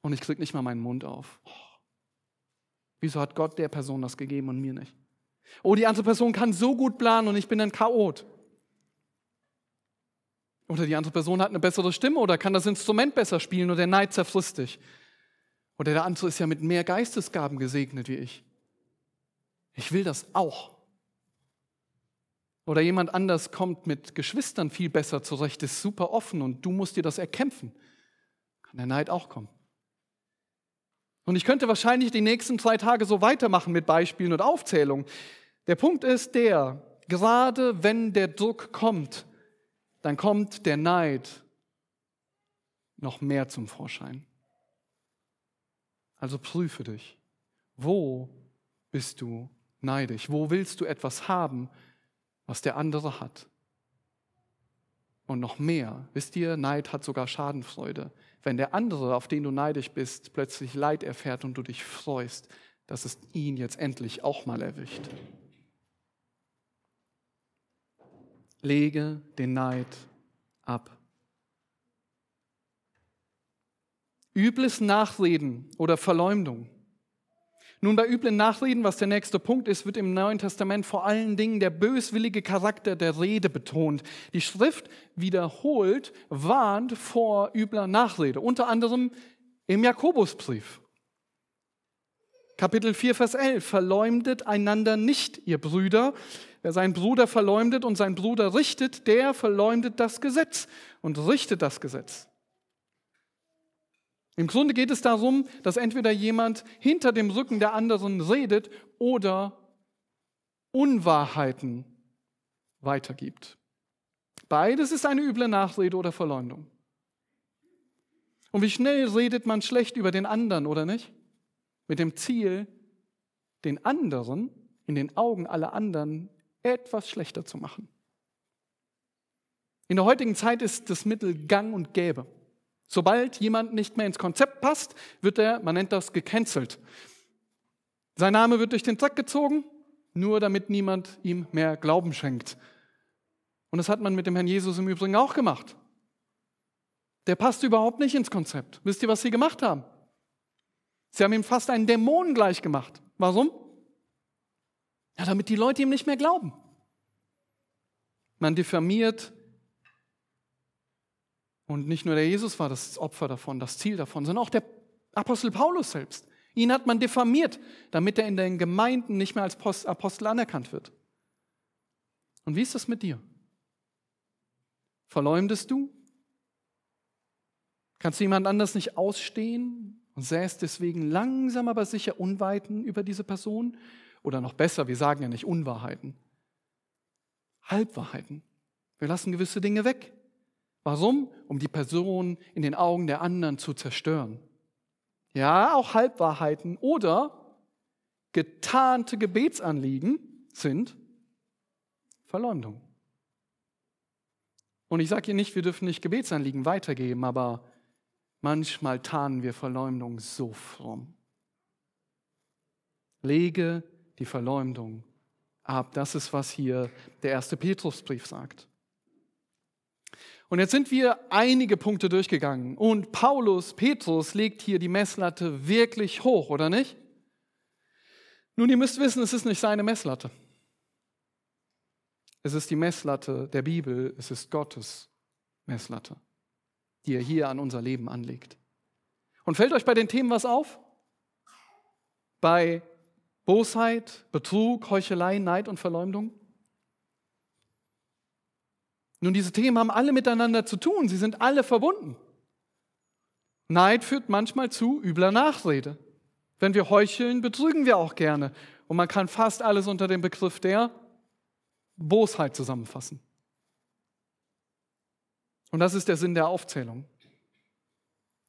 Und ich kriege nicht mal meinen Mund auf. Oh. Wieso hat Gott der Person das gegeben und mir nicht? Oh, die andere Person kann so gut planen und ich bin ein Chaot. Oder die andere Person hat eine bessere Stimme oder kann das Instrument besser spielen oder der Neid zerfrisst dich. Oder der andere ist ja mit mehr Geistesgaben gesegnet wie ich. Ich will das auch. Oder jemand anders kommt mit Geschwistern viel besser zurecht, ist super offen und du musst dir das erkämpfen. Kann der Neid auch kommen. Und ich könnte wahrscheinlich die nächsten drei Tage so weitermachen mit Beispielen und Aufzählungen. Der Punkt ist der, gerade wenn der Druck kommt, dann kommt der Neid noch mehr zum Vorschein. Also prüfe dich. Wo bist du neidisch? Wo willst du etwas haben, was der andere hat? Und noch mehr, wisst ihr, Neid hat sogar Schadenfreude. Wenn der andere, auf den du neidisch bist, plötzlich Leid erfährt und du dich freust, dass es ihn jetzt endlich auch mal erwischt. Lege den Neid ab. Übles Nachreden oder Verleumdung. Nun, bei üblen Nachreden, was der nächste Punkt ist, wird im Neuen Testament vor allen Dingen der böswillige Charakter der Rede betont. Die Schrift wiederholt, warnt vor übler Nachrede, unter anderem im Jakobusbrief. Kapitel 4, Vers 11. Verleumdet einander nicht, ihr Brüder. Wer seinen Bruder verleumdet und seinen Bruder richtet, der verleumdet das Gesetz und richtet das Gesetz. Im Grunde geht es darum, dass entweder jemand hinter dem Rücken der anderen redet oder Unwahrheiten weitergibt. Beides ist eine üble Nachrede oder Verleumdung. Und wie schnell redet man schlecht über den anderen, oder nicht? mit dem Ziel, den anderen in den Augen aller anderen etwas schlechter zu machen. In der heutigen Zeit ist das Mittel gang und gäbe. Sobald jemand nicht mehr ins Konzept passt, wird er, man nennt das, gecancelt. Sein Name wird durch den Dreck gezogen, nur damit niemand ihm mehr Glauben schenkt. Und das hat man mit dem Herrn Jesus im Übrigen auch gemacht. Der passt überhaupt nicht ins Konzept. Wisst ihr, was sie gemacht haben? Sie haben ihm fast einen Dämon gleich gemacht. Warum? Ja, damit die Leute ihm nicht mehr glauben. Man diffamiert. Und nicht nur der Jesus war das Opfer davon, das Ziel davon, sondern auch der Apostel Paulus selbst. Ihn hat man diffamiert, damit er in den Gemeinden nicht mehr als Apostel anerkannt wird. Und wie ist das mit dir? Verleumdest du? Kannst du jemand anders nicht ausstehen? und säst deswegen langsam aber sicher Unweiten über diese Person. Oder noch besser, wir sagen ja nicht Unwahrheiten, Halbwahrheiten. Wir lassen gewisse Dinge weg. Warum? Um die Person in den Augen der anderen zu zerstören. Ja, auch Halbwahrheiten oder getarnte Gebetsanliegen sind Verleumdung. Und ich sage hier nicht, wir dürfen nicht Gebetsanliegen weitergeben, aber Manchmal tarnen wir Verleumdung so fromm. Lege die Verleumdung ab. Das ist, was hier der erste Petrusbrief sagt. Und jetzt sind wir einige Punkte durchgegangen. Und Paulus, Petrus, legt hier die Messlatte wirklich hoch, oder nicht? Nun, ihr müsst wissen, es ist nicht seine Messlatte. Es ist die Messlatte der Bibel, es ist Gottes Messlatte die er hier an unser Leben anlegt. Und fällt euch bei den Themen was auf? Bei Bosheit, Betrug, Heuchelei, Neid und Verleumdung? Nun, diese Themen haben alle miteinander zu tun, sie sind alle verbunden. Neid führt manchmal zu übler Nachrede. Wenn wir heucheln, betrügen wir auch gerne. Und man kann fast alles unter dem Begriff der Bosheit zusammenfassen. Und das ist der Sinn der Aufzählung.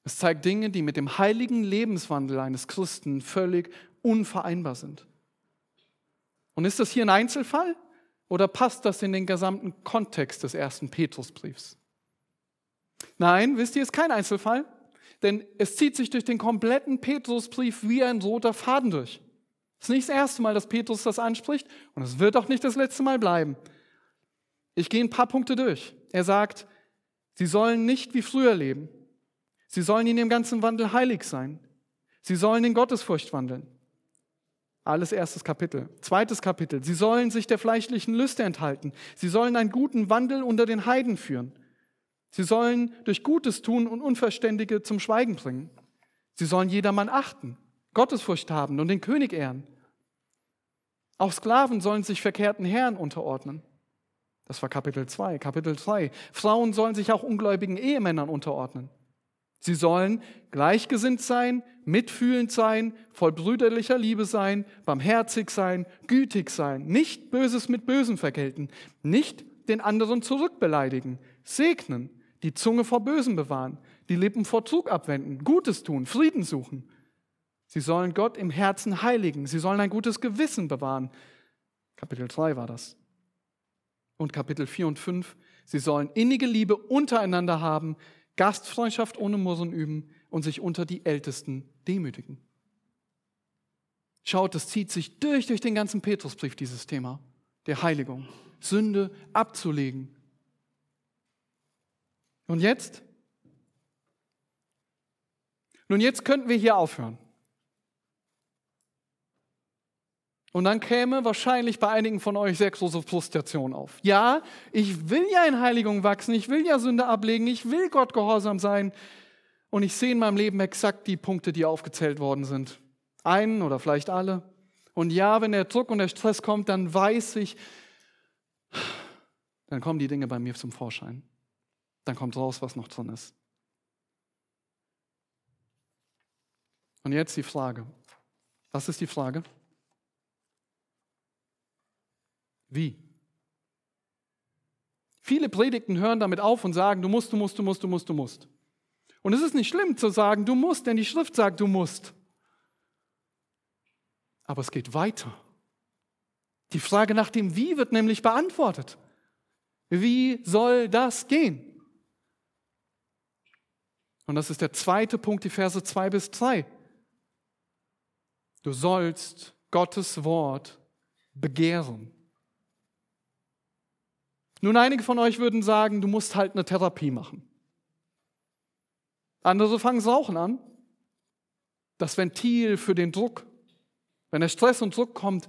Es zeigt Dinge, die mit dem heiligen Lebenswandel eines Christen völlig unvereinbar sind. Und ist das hier ein Einzelfall oder passt das in den gesamten Kontext des ersten Petrusbriefs? Nein, wisst ihr, ist kein Einzelfall, denn es zieht sich durch den kompletten Petrusbrief wie ein roter Faden durch. Es ist nicht das erste Mal, dass Petrus das anspricht und es wird auch nicht das letzte Mal bleiben. Ich gehe ein paar Punkte durch. Er sagt, Sie sollen nicht wie früher leben. Sie sollen in dem ganzen Wandel heilig sein. Sie sollen in Gottesfurcht wandeln. Alles erstes Kapitel. Zweites Kapitel. Sie sollen sich der fleischlichen Lüste enthalten. Sie sollen einen guten Wandel unter den Heiden führen. Sie sollen durch Gutes tun und Unverständige zum Schweigen bringen. Sie sollen jedermann achten, Gottesfurcht haben und den König ehren. Auch Sklaven sollen sich verkehrten Herren unterordnen. Das war Kapitel 2. Kapitel 3. Frauen sollen sich auch ungläubigen Ehemännern unterordnen. Sie sollen gleichgesinnt sein, mitfühlend sein, voll brüderlicher Liebe sein, barmherzig sein, gütig sein, nicht Böses mit Bösem vergelten, nicht den anderen zurückbeleidigen, segnen, die Zunge vor Bösem bewahren, die Lippen vor Trug abwenden, Gutes tun, Frieden suchen. Sie sollen Gott im Herzen heiligen. Sie sollen ein gutes Gewissen bewahren. Kapitel 3 war das. Und Kapitel 4 und 5. Sie sollen innige Liebe untereinander haben, Gastfreundschaft ohne Murren üben und sich unter die Ältesten demütigen. Schaut, es zieht sich durch, durch den ganzen Petrusbrief, dieses Thema der Heiligung. Sünde abzulegen. Und jetzt? Nun, jetzt könnten wir hier aufhören. Und dann käme wahrscheinlich bei einigen von euch große Frustration auf. Ja, ich will ja in Heiligung wachsen, ich will ja Sünde ablegen, ich will Gott gehorsam sein. Und ich sehe in meinem Leben exakt die Punkte, die aufgezählt worden sind. Einen oder vielleicht alle. Und ja, wenn der Druck und der Stress kommt, dann weiß ich, dann kommen die Dinge bei mir zum Vorschein. Dann kommt raus, was noch drin ist. Und jetzt die Frage. Was ist die Frage? Wie? Viele Predigten hören damit auf und sagen, du musst, du musst, du musst, du musst, du musst. Und es ist nicht schlimm zu sagen, du musst, denn die Schrift sagt, du musst. Aber es geht weiter. Die Frage nach dem Wie wird nämlich beantwortet. Wie soll das gehen? Und das ist der zweite Punkt, die Verse 2 bis 3. Du sollst Gottes Wort begehren. Nun, einige von euch würden sagen, du musst halt eine Therapie machen. Andere fangen Rauchen an. Das Ventil für den Druck. Wenn der Stress und Druck kommt,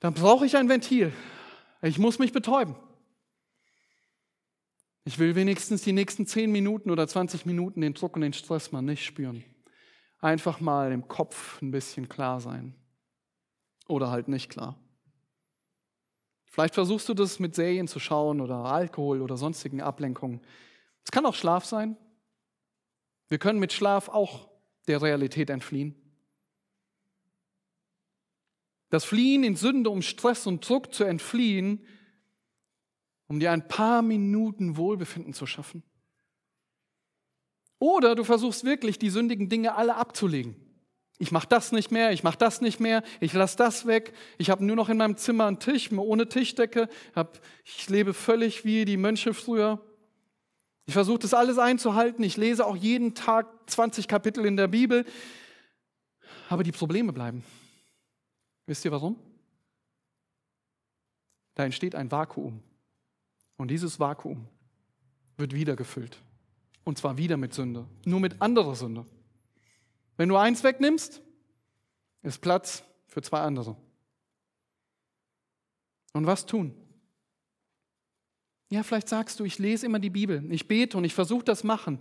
dann brauche ich ein Ventil. Ich muss mich betäuben. Ich will wenigstens die nächsten 10 Minuten oder 20 Minuten den Druck und den Stress mal nicht spüren. Einfach mal im Kopf ein bisschen klar sein. Oder halt nicht klar. Vielleicht versuchst du das mit Serien zu schauen oder Alkohol oder sonstigen Ablenkungen. Es kann auch Schlaf sein. Wir können mit Schlaf auch der Realität entfliehen. Das Fliehen in Sünde, um Stress und Druck zu entfliehen, um dir ein paar Minuten Wohlbefinden zu schaffen. Oder du versuchst wirklich, die sündigen Dinge alle abzulegen. Ich mache das nicht mehr, ich mache das nicht mehr, ich lasse das weg. Ich habe nur noch in meinem Zimmer einen Tisch ohne Tischdecke. ich lebe völlig wie die Mönche früher. Ich versuche das alles einzuhalten. Ich lese auch jeden Tag 20 Kapitel in der Bibel. Aber die Probleme bleiben. Wisst ihr warum? Da entsteht ein Vakuum. Und dieses Vakuum wird wieder gefüllt. Und zwar wieder mit Sünde. Nur mit anderer Sünde. Wenn du eins wegnimmst, ist Platz für zwei andere. Und was tun? Ja, vielleicht sagst du, ich lese immer die Bibel, ich bete und ich versuche das machen,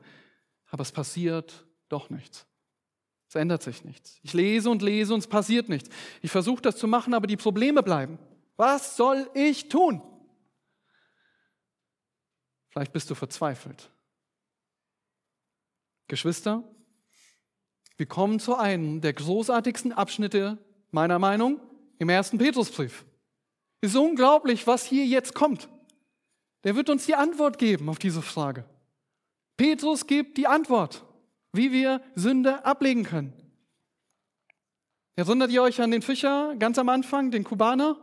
aber es passiert doch nichts. Es ändert sich nichts. Ich lese und lese und es passiert nichts. Ich versuche das zu machen, aber die Probleme bleiben. Was soll ich tun? Vielleicht bist du verzweifelt. Geschwister, wir kommen zu einem der großartigsten Abschnitte meiner Meinung im ersten Petrusbrief. Es ist unglaublich, was hier jetzt kommt. Der wird uns die Antwort geben auf diese Frage. Petrus gibt die Antwort, wie wir Sünde ablegen können. Erinnert ihr euch an den Fischer ganz am Anfang, den Kubaner?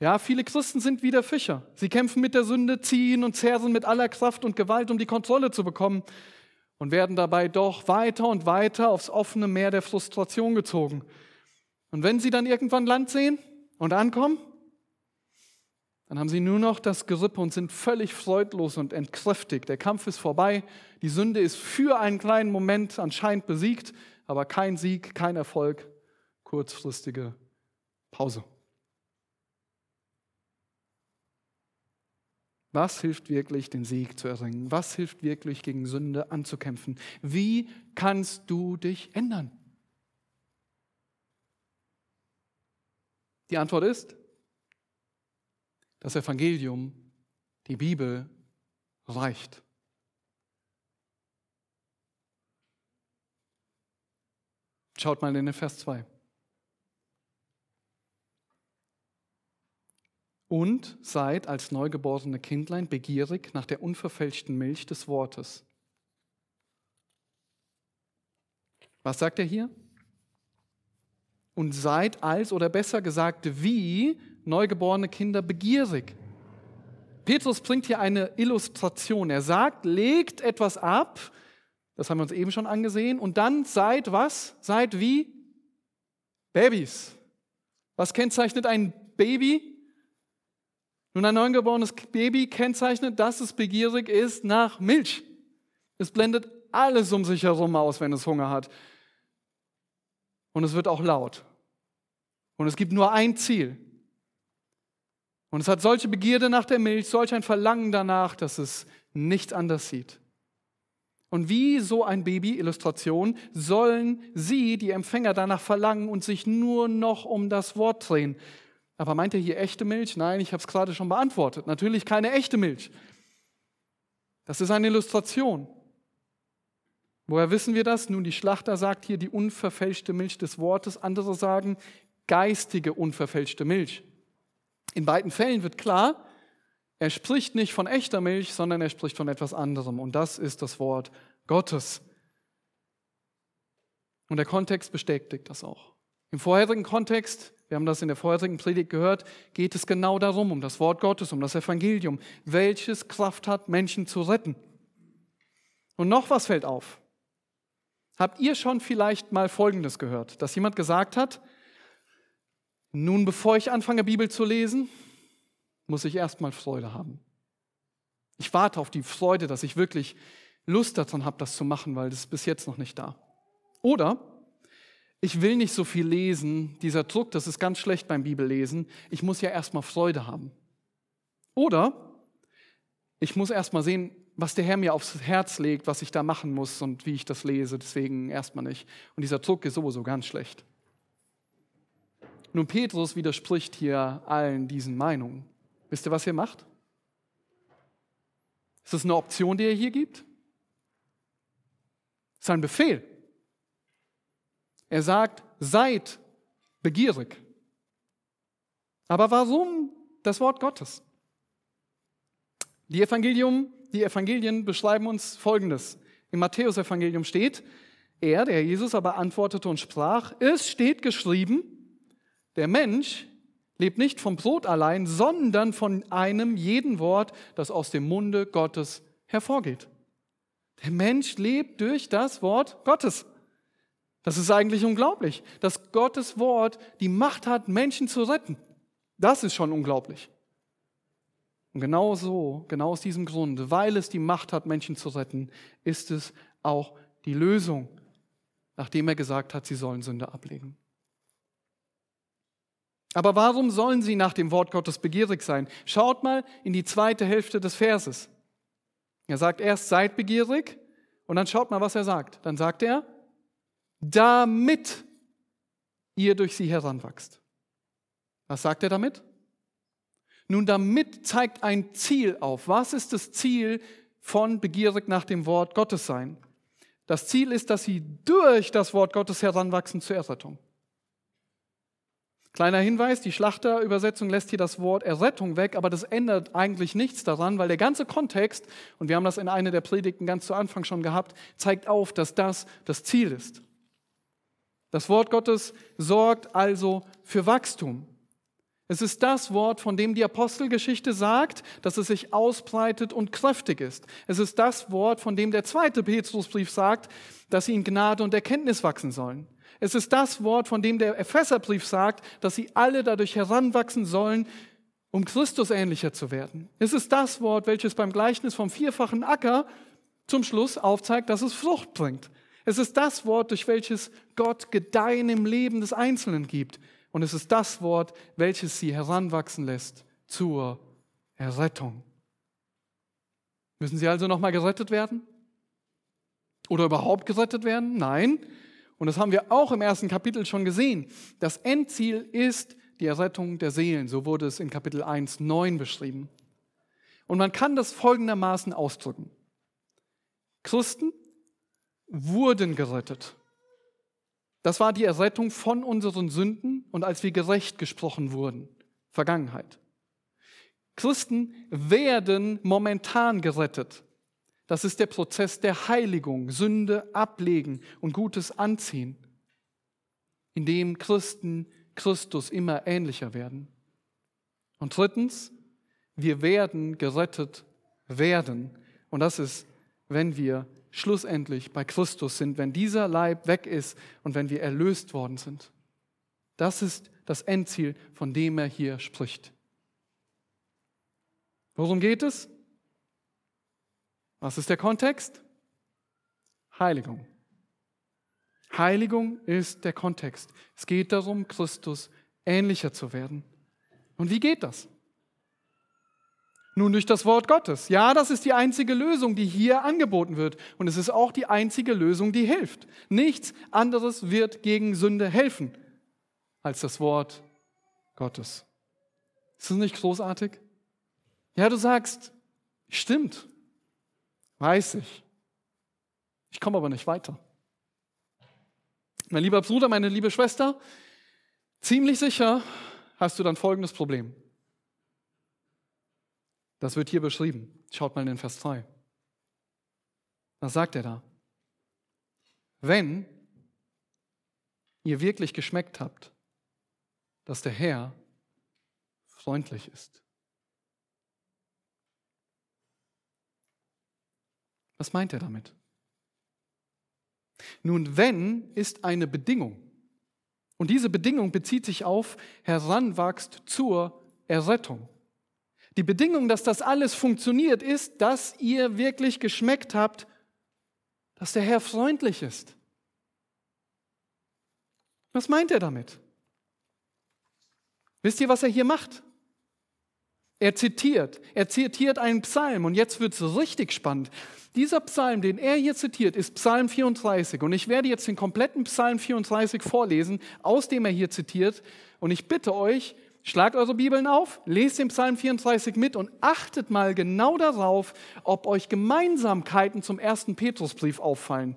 Ja, viele Christen sind wie der Fischer. Sie kämpfen mit der Sünde, ziehen und zerren mit aller Kraft und Gewalt, um die Kontrolle zu bekommen und werden dabei doch weiter und weiter aufs offene Meer der Frustration gezogen. Und wenn sie dann irgendwann Land sehen und ankommen, dann haben sie nur noch das Gerippe und sind völlig freudlos und entkräftigt. Der Kampf ist vorbei, die Sünde ist für einen kleinen Moment anscheinend besiegt, aber kein Sieg, kein Erfolg, kurzfristige Pause. Was hilft wirklich, den Sieg zu erringen? Was hilft wirklich, gegen Sünde anzukämpfen? Wie kannst du dich ändern? Die Antwort ist, das Evangelium, die Bibel reicht. Schaut mal in den Vers 2. und seid als neugeborene Kindlein begierig nach der unverfälschten Milch des Wortes, Was sagt er hier? Und seid als oder besser gesagt wie neugeborene Kinder begierig. Petrus bringt hier eine Illustration. Er sagt, legt etwas ab, das haben wir uns eben schon angesehen, und dann seid was? Seid wie Babys. Was kennzeichnet ein Baby? Nun, ein neugeborenes Baby kennzeichnet, dass es begierig ist nach Milch. Es blendet alles um sich herum aus, wenn es Hunger hat. Und es wird auch laut. Und es gibt nur ein Ziel. Und es hat solche Begierde nach der Milch, solch ein Verlangen danach, dass es nichts anders sieht. Und wie so ein Baby, Illustration, sollen sie, die Empfänger, danach verlangen und sich nur noch um das Wort drehen. Aber meint er hier echte Milch? Nein, ich habe es gerade schon beantwortet. Natürlich keine echte Milch. Das ist eine Illustration. Woher wissen wir das? Nun, die Schlachter sagt hier die unverfälschte Milch des Wortes, andere sagen geistige unverfälschte Milch. In beiden Fällen wird klar, er spricht nicht von echter Milch, sondern er spricht von etwas anderem. Und das ist das Wort Gottes. Und der Kontext bestätigt das auch. Im vorherigen Kontext wir haben das in der vorherigen Predigt gehört, geht es genau darum, um das Wort Gottes, um das Evangelium, welches Kraft hat, Menschen zu retten. Und noch was fällt auf. Habt ihr schon vielleicht mal Folgendes gehört, dass jemand gesagt hat, nun bevor ich anfange, Bibel zu lesen, muss ich erstmal Freude haben. Ich warte auf die Freude, dass ich wirklich Lust daran habe, das zu machen, weil das ist bis jetzt noch nicht da. Oder ich will nicht so viel lesen, dieser Druck, das ist ganz schlecht beim Bibellesen, ich muss ja erstmal Freude haben. Oder ich muss erstmal sehen, was der Herr mir aufs Herz legt, was ich da machen muss und wie ich das lese, deswegen erstmal nicht. Und dieser Druck ist sowieso ganz schlecht. Nun, Petrus widerspricht hier allen diesen Meinungen. Wisst ihr, was er macht? Ist das eine Option, die er hier gibt? Das ist ein Befehl. Er sagt, seid begierig. Aber warum das Wort Gottes? Die, Evangelium, die Evangelien beschreiben uns Folgendes. Im Matthäusevangelium steht, er, der Jesus, aber antwortete und sprach, es steht geschrieben, der Mensch lebt nicht vom Brot allein, sondern von einem jeden Wort, das aus dem Munde Gottes hervorgeht. Der Mensch lebt durch das Wort Gottes. Das ist eigentlich unglaublich, dass Gottes Wort die Macht hat, Menschen zu retten. Das ist schon unglaublich. Und genau so, genau aus diesem Grund, weil es die Macht hat, Menschen zu retten, ist es auch die Lösung, nachdem er gesagt hat, sie sollen Sünde ablegen. Aber warum sollen sie nach dem Wort Gottes begierig sein? Schaut mal in die zweite Hälfte des Verses. Er sagt erst, seid begierig, und dann schaut mal, was er sagt. Dann sagt er, damit ihr durch sie heranwachst. Was sagt er damit? Nun, damit zeigt ein Ziel auf. Was ist das Ziel von begierig nach dem Wort Gottes sein? Das Ziel ist, dass sie durch das Wort Gottes heranwachsen zur Errettung. Kleiner Hinweis, die Schlachterübersetzung lässt hier das Wort Errettung weg, aber das ändert eigentlich nichts daran, weil der ganze Kontext, und wir haben das in einer der Predigten ganz zu Anfang schon gehabt, zeigt auf, dass das das Ziel ist. Das Wort Gottes sorgt also für Wachstum. Es ist das Wort, von dem die Apostelgeschichte sagt, dass es sich ausbreitet und kräftig ist. Es ist das Wort, von dem der zweite Petrusbrief sagt, dass sie in Gnade und Erkenntnis wachsen sollen. Es ist das Wort, von dem der Epheserbrief sagt, dass sie alle dadurch heranwachsen sollen, um Christus ähnlicher zu werden. Es ist das Wort, welches beim Gleichnis vom vierfachen Acker zum Schluss aufzeigt, dass es Frucht bringt. Es ist das Wort, durch welches Gott Gedeihen im Leben des Einzelnen gibt. Und es ist das Wort, welches sie heranwachsen lässt zur Errettung. Müssen sie also nochmal gerettet werden? Oder überhaupt gerettet werden? Nein. Und das haben wir auch im ersten Kapitel schon gesehen. Das Endziel ist die Errettung der Seelen. So wurde es in Kapitel 1, 9 beschrieben. Und man kann das folgendermaßen ausdrücken. Christen wurden gerettet. Das war die Errettung von unseren Sünden und als wir gerecht gesprochen wurden. Vergangenheit. Christen werden momentan gerettet. Das ist der Prozess der Heiligung, Sünde ablegen und Gutes anziehen, in dem Christen Christus immer ähnlicher werden. Und drittens, wir werden gerettet werden. Und das ist, wenn wir schlussendlich bei Christus sind, wenn dieser Leib weg ist und wenn wir erlöst worden sind. Das ist das Endziel, von dem er hier spricht. Worum geht es? Was ist der Kontext? Heiligung. Heiligung ist der Kontext. Es geht darum, Christus ähnlicher zu werden. Und wie geht das? Nun durch das Wort Gottes. Ja, das ist die einzige Lösung, die hier angeboten wird. Und es ist auch die einzige Lösung, die hilft. Nichts anderes wird gegen Sünde helfen als das Wort Gottes. Ist das nicht großartig? Ja, du sagst, stimmt, Weiß ich. Ich komme aber nicht weiter. Mein lieber Bruder, meine liebe Schwester, ziemlich sicher hast du dann folgendes Problem. Das wird hier beschrieben. Schaut mal in den Vers 2. Was sagt er da? Wenn ihr wirklich geschmeckt habt, dass der Herr freundlich ist. Was meint er damit? Nun, wenn ist eine Bedingung. Und diese Bedingung bezieht sich auf heranwachst zur Errettung. Die Bedingung, dass das alles funktioniert, ist, dass ihr wirklich geschmeckt habt, dass der Herr freundlich ist. Was meint er damit? Wisst ihr, was er hier macht? Er zitiert, er zitiert einen Psalm und jetzt wird es richtig spannend. Dieser Psalm, den er hier zitiert, ist Psalm 34 und ich werde jetzt den kompletten Psalm 34 vorlesen, aus dem er hier zitiert und ich bitte euch, schlagt eure Bibeln auf, lest den Psalm 34 mit und achtet mal genau darauf, ob euch Gemeinsamkeiten zum ersten Petrusbrief auffallen.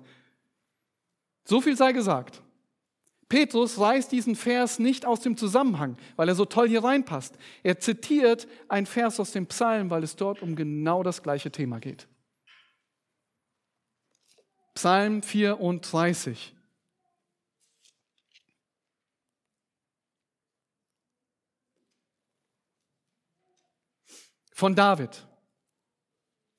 So viel sei gesagt. Petrus reißt diesen Vers nicht aus dem Zusammenhang, weil er so toll hier reinpasst. Er zitiert einen Vers aus dem Psalm, weil es dort um genau das gleiche Thema geht. Psalm 34. Von David,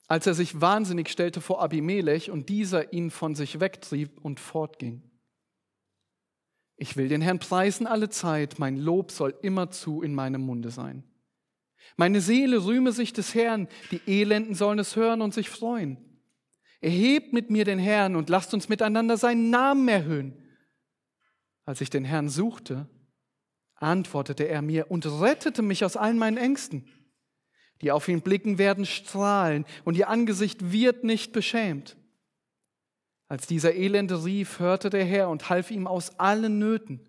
als er sich wahnsinnig stellte vor Abimelech und dieser ihn von sich wegtrieb und fortging. Ich will den Herrn preisen alle Zeit, mein Lob soll immerzu in meinem Munde sein. Meine Seele rühme sich des Herrn, die Elenden sollen es hören und sich freuen. Erhebt mit mir den Herrn und lasst uns miteinander seinen Namen erhöhen. Als ich den Herrn suchte, antwortete er mir und rettete mich aus allen meinen Ängsten. Die auf ihn blicken, werden strahlen und ihr Angesicht wird nicht beschämt. Als dieser Elende rief, hörte der Herr und half ihm aus allen Nöten.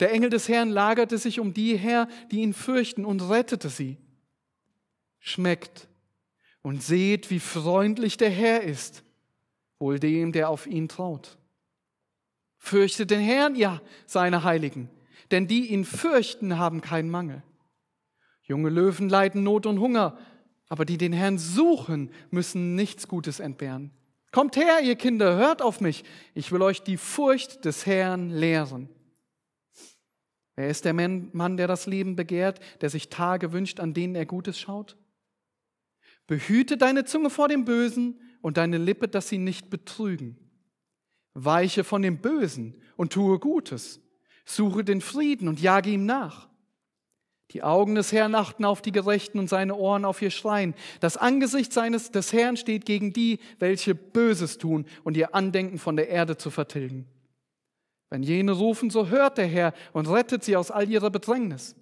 Der Engel des Herrn lagerte sich um die her, die ihn fürchten, und rettete sie. Schmeckt und seht, wie freundlich der Herr ist, wohl dem, der auf ihn traut. Fürchtet den Herrn, ja, seine Heiligen, denn die ihn fürchten, haben keinen Mangel. Junge Löwen leiden Not und Hunger, aber die den Herrn suchen, müssen nichts Gutes entbehren. Kommt her, ihr Kinder, hört auf mich. Ich will euch die Furcht des Herrn lehren. Wer ist der Mann, der das Leben begehrt, der sich Tage wünscht, an denen er Gutes schaut? Behüte deine Zunge vor dem Bösen und deine Lippe, dass sie nicht betrügen. Weiche von dem Bösen und tue Gutes. Suche den Frieden und jage ihm nach. Die Augen des Herrn achten auf die Gerechten und seine Ohren auf ihr Schreien. Das Angesicht seines, des Herrn steht gegen die, welche Böses tun und ihr Andenken von der Erde zu vertilgen. Wenn jene rufen, so hört der Herr und rettet sie aus all ihrer Bedrängnis.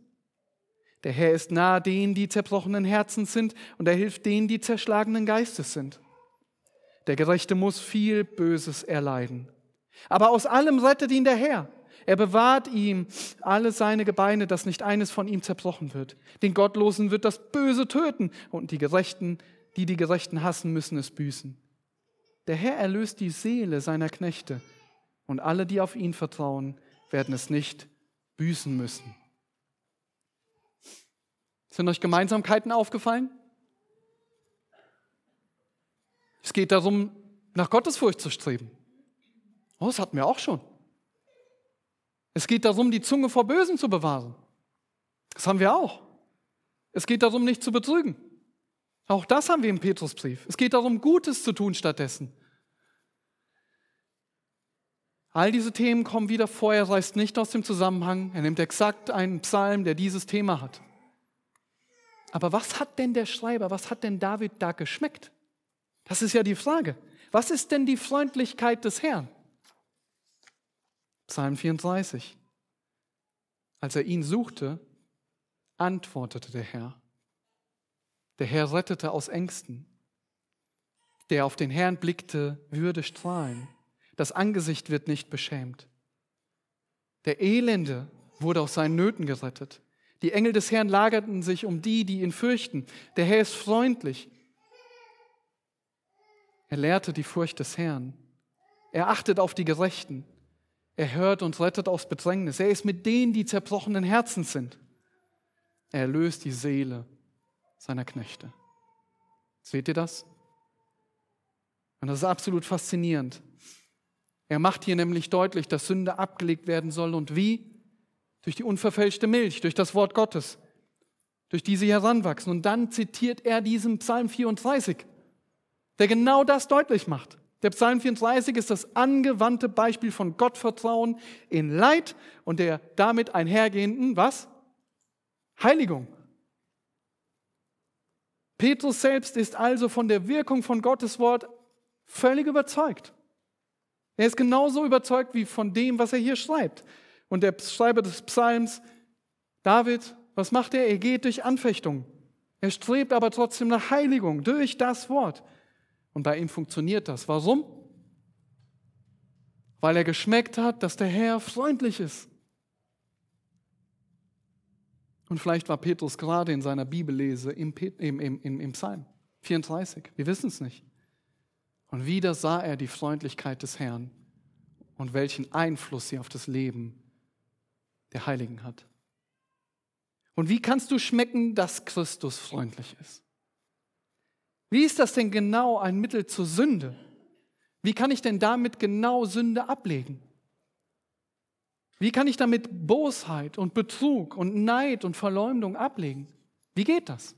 Der Herr ist nahe denen, die zerbrochenen Herzens sind, und er hilft denen, die zerschlagenen Geistes sind. Der Gerechte muss viel Böses erleiden. Aber aus allem rettet ihn der Herr. Er bewahrt ihm alle seine Gebeine, dass nicht eines von ihm zerbrochen wird. Den Gottlosen wird das Böse töten und die Gerechten, die die Gerechten hassen, müssen es büßen. Der Herr erlöst die Seele seiner Knechte und alle, die auf ihn vertrauen, werden es nicht büßen müssen. Sind euch Gemeinsamkeiten aufgefallen? Es geht darum, nach Gottesfurcht zu streben. Oh, das hatten wir auch schon. Es geht darum, die Zunge vor Bösen zu bewahren. Das haben wir auch. Es geht darum, nicht zu betrügen. Auch das haben wir im Petrusbrief. Es geht darum, Gutes zu tun stattdessen. All diese Themen kommen wieder vor, er reißt nicht aus dem Zusammenhang. Er nimmt exakt einen Psalm, der dieses Thema hat. Aber was hat denn der Schreiber, was hat denn David da geschmeckt? Das ist ja die Frage. Was ist denn die Freundlichkeit des Herrn? Psalm 34. Als er ihn suchte, antwortete der Herr. Der Herr rettete aus Ängsten. Der auf den Herrn blickte, würde strahlen. Das Angesicht wird nicht beschämt. Der Elende wurde aus seinen Nöten gerettet. Die Engel des Herrn lagerten sich um die, die ihn fürchten. Der Herr ist freundlich. Er lehrte die Furcht des Herrn. Er achtet auf die Gerechten. Er hört und rettet aus Bedrängnis. Er ist mit denen, die zerbrochenen Herzens sind. Er erlöst die Seele seiner Knechte. Seht ihr das? Und das ist absolut faszinierend. Er macht hier nämlich deutlich, dass Sünde abgelegt werden soll und wie? Durch die unverfälschte Milch, durch das Wort Gottes, durch die sie heranwachsen. Und dann zitiert er diesen Psalm 34, der genau das deutlich macht. Der Psalm 34 ist das angewandte Beispiel von Gottvertrauen in Leid und der damit einhergehenden, was? Heiligung. Petrus selbst ist also von der Wirkung von Gottes Wort völlig überzeugt. Er ist genauso überzeugt wie von dem, was er hier schreibt. Und der Schreiber des Psalms, David, was macht er? Er geht durch Anfechtung. Er strebt aber trotzdem nach Heiligung durch das Wort. Und bei ihm funktioniert das. Warum? Weil er geschmeckt hat, dass der Herr freundlich ist. Und vielleicht war Petrus gerade in seiner Bibellese im, im, im, im Psalm 34. Wir wissen es nicht. Und wieder sah er die Freundlichkeit des Herrn und welchen Einfluss sie auf das Leben der Heiligen hat. Und wie kannst du schmecken, dass Christus freundlich ist? Wie ist das denn genau ein Mittel zur Sünde? Wie kann ich denn damit genau Sünde ablegen? Wie kann ich damit Bosheit und Betrug und Neid und Verleumdung ablegen? Wie geht das?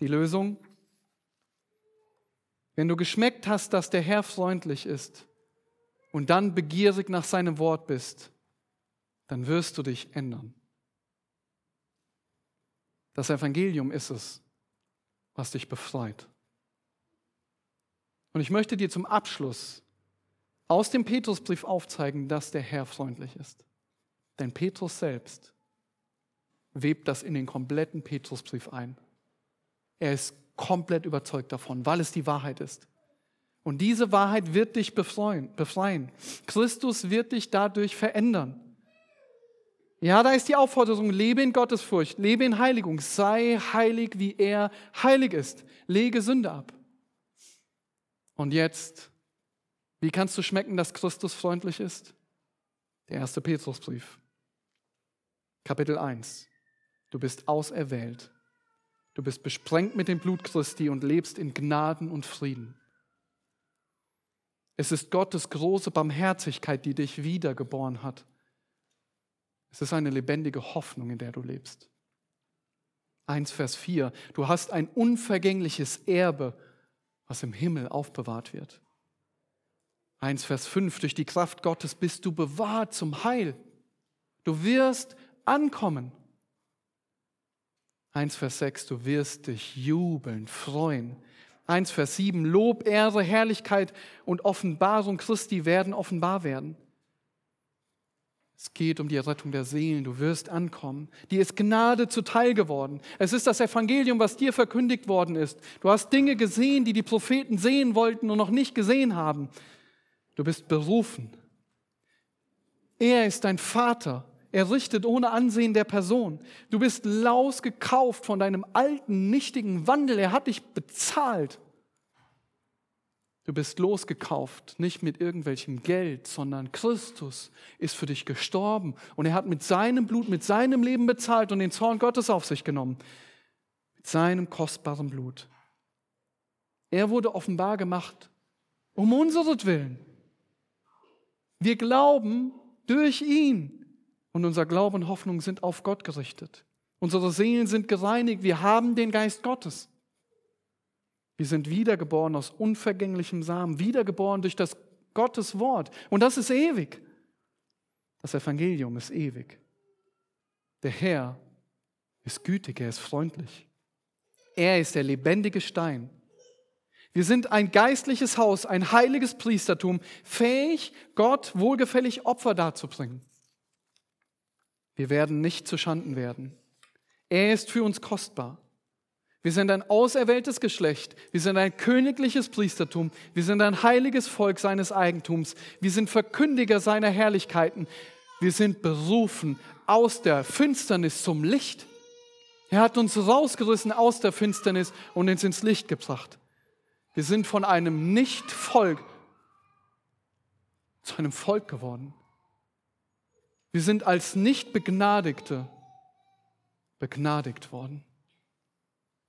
Die Lösung? Wenn du geschmeckt hast, dass der Herr freundlich ist und dann begierig nach seinem Wort bist, dann wirst du dich ändern. Das Evangelium ist es, was dich befreit. Und ich möchte dir zum Abschluss aus dem Petrusbrief aufzeigen, dass der Herr freundlich ist. Denn Petrus selbst webt das in den kompletten Petrusbrief ein. Er ist komplett überzeugt davon, weil es die Wahrheit ist. Und diese Wahrheit wird dich befreien. Christus wird dich dadurch verändern. Ja, da ist die Aufforderung, lebe in Gottesfurcht, lebe in Heiligung, sei heilig, wie er heilig ist, lege Sünde ab. Und jetzt wie kannst du schmecken, dass Christus freundlich ist? Der erste Petrusbrief, Kapitel 1. Du bist auserwählt. Du bist besprengt mit dem Blut Christi und lebst in Gnaden und Frieden. Es ist Gottes große Barmherzigkeit, die dich wiedergeboren hat. Es ist eine lebendige Hoffnung, in der du lebst. 1 Vers 4. Du hast ein unvergängliches Erbe, was im Himmel aufbewahrt wird. 1 Vers 5, durch die Kraft Gottes bist du bewahrt zum Heil. Du wirst ankommen. 1 Vers 6, du wirst dich jubeln, freuen. 1 Vers 7, Lob, Ehre, Herrlichkeit und Offenbarung Christi werden offenbar werden. Es geht um die Rettung der Seelen, du wirst ankommen. Dir ist Gnade zuteil geworden. Es ist das Evangelium, was dir verkündigt worden ist. Du hast Dinge gesehen, die die Propheten sehen wollten und noch nicht gesehen haben. Du bist berufen. Er ist dein Vater. Er richtet ohne Ansehen der Person. Du bist laus gekauft von deinem alten, nichtigen Wandel. Er hat dich bezahlt. Du bist losgekauft, nicht mit irgendwelchem Geld, sondern Christus ist für dich gestorben und er hat mit seinem Blut, mit seinem Leben bezahlt und den Zorn Gottes auf sich genommen. Mit seinem kostbaren Blut. Er wurde offenbar gemacht, um unseretwillen. Wir glauben durch ihn und unser Glaube und Hoffnung sind auf Gott gerichtet. Unsere Seelen sind gereinigt, wir haben den Geist Gottes. Wir sind wiedergeboren aus unvergänglichem Samen, wiedergeboren durch das Gottes Wort. Und das ist ewig. Das Evangelium ist ewig. Der Herr ist gütig, er ist freundlich. Er ist der lebendige Stein. Wir sind ein geistliches Haus, ein heiliges Priestertum, fähig, Gott wohlgefällig Opfer darzubringen. Wir werden nicht zu Schanden werden. Er ist für uns kostbar. Wir sind ein auserwähltes Geschlecht. Wir sind ein königliches Priestertum. Wir sind ein heiliges Volk seines Eigentums. Wir sind Verkündiger seiner Herrlichkeiten. Wir sind berufen aus der Finsternis zum Licht. Er hat uns rausgerissen aus der Finsternis und uns ins Licht gebracht. Wir sind von einem Nicht-Volk zu einem Volk geworden. Wir sind als Nicht-Begnadigte begnadigt worden.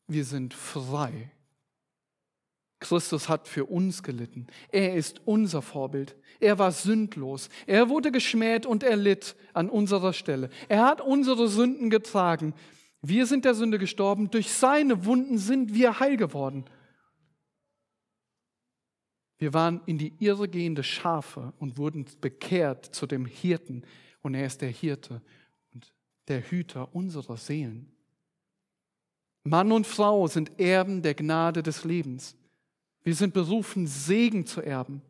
Wir sind frei. Christus hat für uns gelitten. Er ist unser Vorbild. Er war sündlos. Er wurde geschmäht und er litt an unserer Stelle. Er hat unsere Sünden getragen. Wir sind der Sünde gestorben. Durch seine Wunden sind wir heil geworden. Wir waren in die Irre gehende Schafe und wurden bekehrt zu dem Hirten. Und er ist der Hirte und der Hüter unserer Seelen. Mann und Frau sind Erben der Gnade des Lebens. Wir sind berufen, Segen zu erben.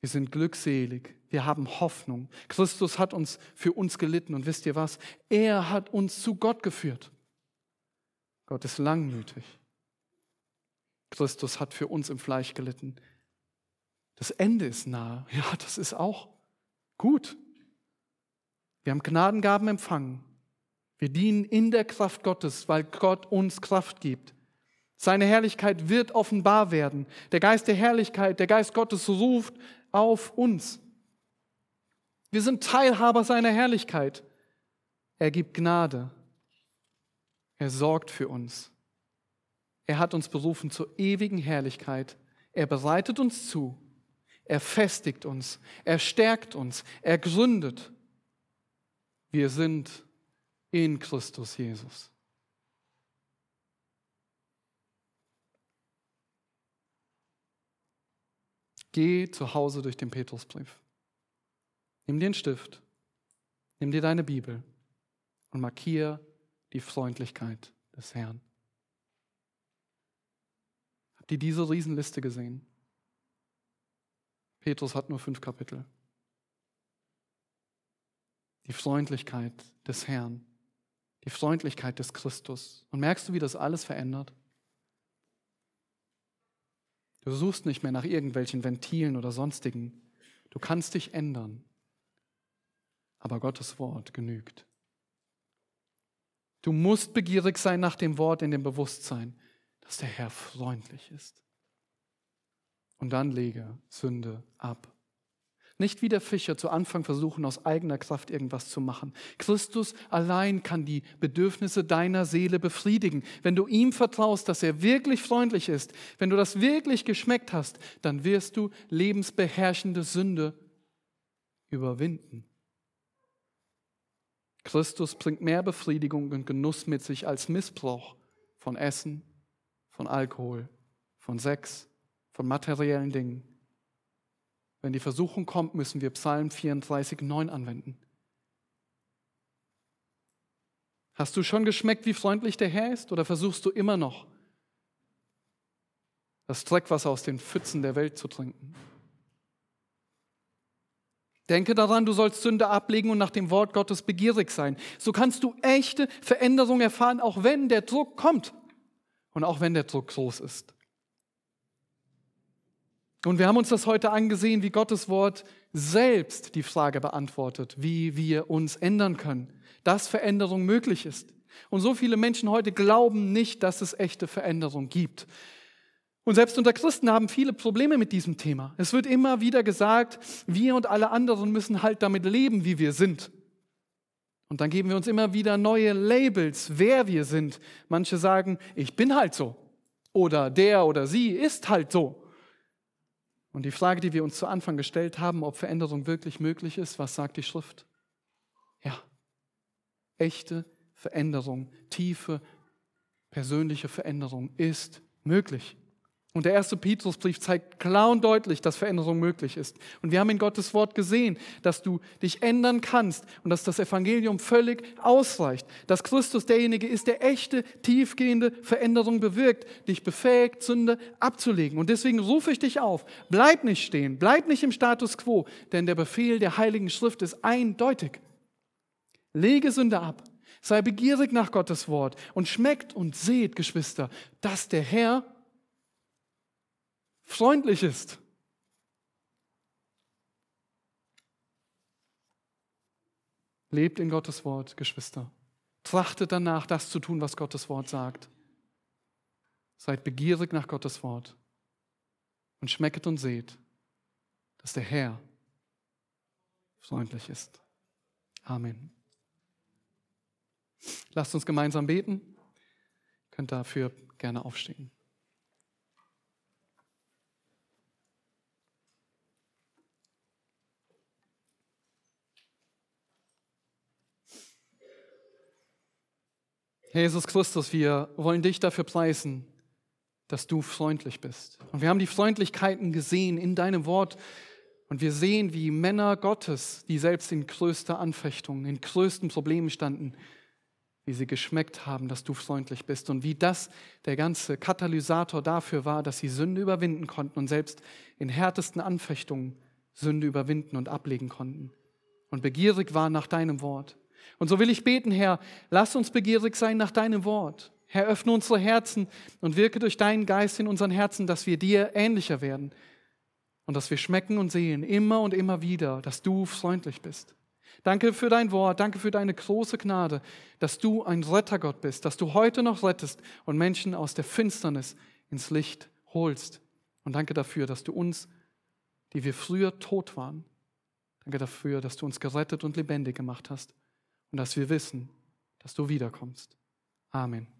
Wir sind glückselig. Wir haben Hoffnung. Christus hat uns für uns gelitten. Und wisst ihr was? Er hat uns zu Gott geführt. Gott ist langmütig. Christus hat für uns im Fleisch gelitten. Das Ende ist nahe. Ja, das ist auch gut. Wir haben Gnadengaben empfangen. Wir dienen in der Kraft Gottes, weil Gott uns Kraft gibt. Seine Herrlichkeit wird offenbar werden. Der Geist der Herrlichkeit, der Geist Gottes ruft auf uns. Wir sind Teilhaber seiner Herrlichkeit. Er gibt Gnade. Er sorgt für uns. Er hat uns berufen zur ewigen Herrlichkeit. Er bereitet uns zu. Er festigt uns. Er stärkt uns. Er gründet. Wir sind in Christus Jesus. Geh zu Hause durch den Petrusbrief. Nimm dir einen Stift, nimm dir deine Bibel und markiere die Freundlichkeit des Herrn. Habt ihr diese Riesenliste gesehen? Petrus hat nur fünf Kapitel. Die Freundlichkeit des Herrn, die Freundlichkeit des Christus. Und merkst du, wie das alles verändert? Du suchst nicht mehr nach irgendwelchen Ventilen oder sonstigen. Du kannst dich ändern. Aber Gottes Wort genügt. Du musst begierig sein nach dem Wort in dem Bewusstsein, dass der Herr freundlich ist. Und dann lege Sünde ab. Nicht wie der Fischer zu Anfang versuchen, aus eigener Kraft irgendwas zu machen. Christus allein kann die Bedürfnisse deiner Seele befriedigen. Wenn du ihm vertraust, dass er wirklich freundlich ist, wenn du das wirklich geschmeckt hast, dann wirst du lebensbeherrschende Sünde überwinden. Christus bringt mehr Befriedigung und Genuss mit sich als Missbrauch von Essen, von Alkohol, von Sex, von materiellen Dingen. Wenn die Versuchung kommt, müssen wir Psalm 34, 9 anwenden. Hast du schon geschmeckt, wie freundlich der Herr ist, oder versuchst du immer noch, das Dreckwasser aus den Pfützen der Welt zu trinken? Denke daran, du sollst Sünde ablegen und nach dem Wort Gottes begierig sein. So kannst du echte Veränderung erfahren, auch wenn der Druck kommt und auch wenn der Druck groß ist. Und wir haben uns das heute angesehen, wie Gottes Wort selbst die Frage beantwortet, wie wir uns ändern können, dass Veränderung möglich ist. Und so viele Menschen heute glauben nicht, dass es echte Veränderung gibt. Und selbst unter Christen haben viele Probleme mit diesem Thema. Es wird immer wieder gesagt, wir und alle anderen müssen halt damit leben, wie wir sind. Und dann geben wir uns immer wieder neue Labels, wer wir sind. Manche sagen, ich bin halt so. oder der oder sie ist halt so. Und die Frage, die wir uns zu Anfang gestellt haben, ob Veränderung wirklich möglich ist, was sagt die Schrift? Ja, echte Veränderung, tiefe persönliche Veränderung ist möglich. Und der erste Petrusbrief zeigt klar und deutlich, dass Veränderung möglich ist. Und wir haben in Gottes Wort gesehen, dass du dich ändern kannst und dass das Evangelium völlig ausreicht. Dass Christus derjenige ist, der echte, tiefgehende Veränderung bewirkt, dich befähigt, Sünde abzulegen. Und deswegen rufe ich dich auf, bleib nicht stehen, bleib nicht im Status quo, denn der Befehl der Heiligen Schrift ist eindeutig. Lege Sünde ab, sei begierig nach Gottes Wort und schmeckt und seht, Geschwister, dass der Herr freundlich ist. Lebt in Gottes Wort, Geschwister. Trachtet danach, das zu tun, was Gottes Wort sagt. Seid begierig nach Gottes Wort und schmecket und seht, dass der Herr freundlich ist. Amen. Lasst uns gemeinsam beten. Ihr könnt dafür gerne aufstehen. Jesus Christus, wir wollen dich dafür preisen, dass du freundlich bist. Und wir haben die Freundlichkeiten gesehen in deinem Wort. Und wir sehen, wie Männer Gottes, die selbst in größter Anfechtung, in größten Problemen standen, wie sie geschmeckt haben, dass du freundlich bist. Und wie das der ganze Katalysator dafür war, dass sie Sünde überwinden konnten und selbst in härtesten Anfechtungen Sünde überwinden und ablegen konnten. Und begierig waren nach deinem Wort. Und so will ich beten, Herr, lass uns begierig sein nach deinem Wort. Herr, öffne unsere Herzen und wirke durch deinen Geist in unseren Herzen, dass wir dir ähnlicher werden und dass wir schmecken und sehen immer und immer wieder, dass du freundlich bist. Danke für dein Wort, danke für deine große Gnade, dass du ein Rettergott bist, dass du heute noch rettest und Menschen aus der Finsternis ins Licht holst. Und danke dafür, dass du uns, die wir früher tot waren, danke dafür, dass du uns gerettet und lebendig gemacht hast und dass wir wissen, dass du wiederkommst. Amen.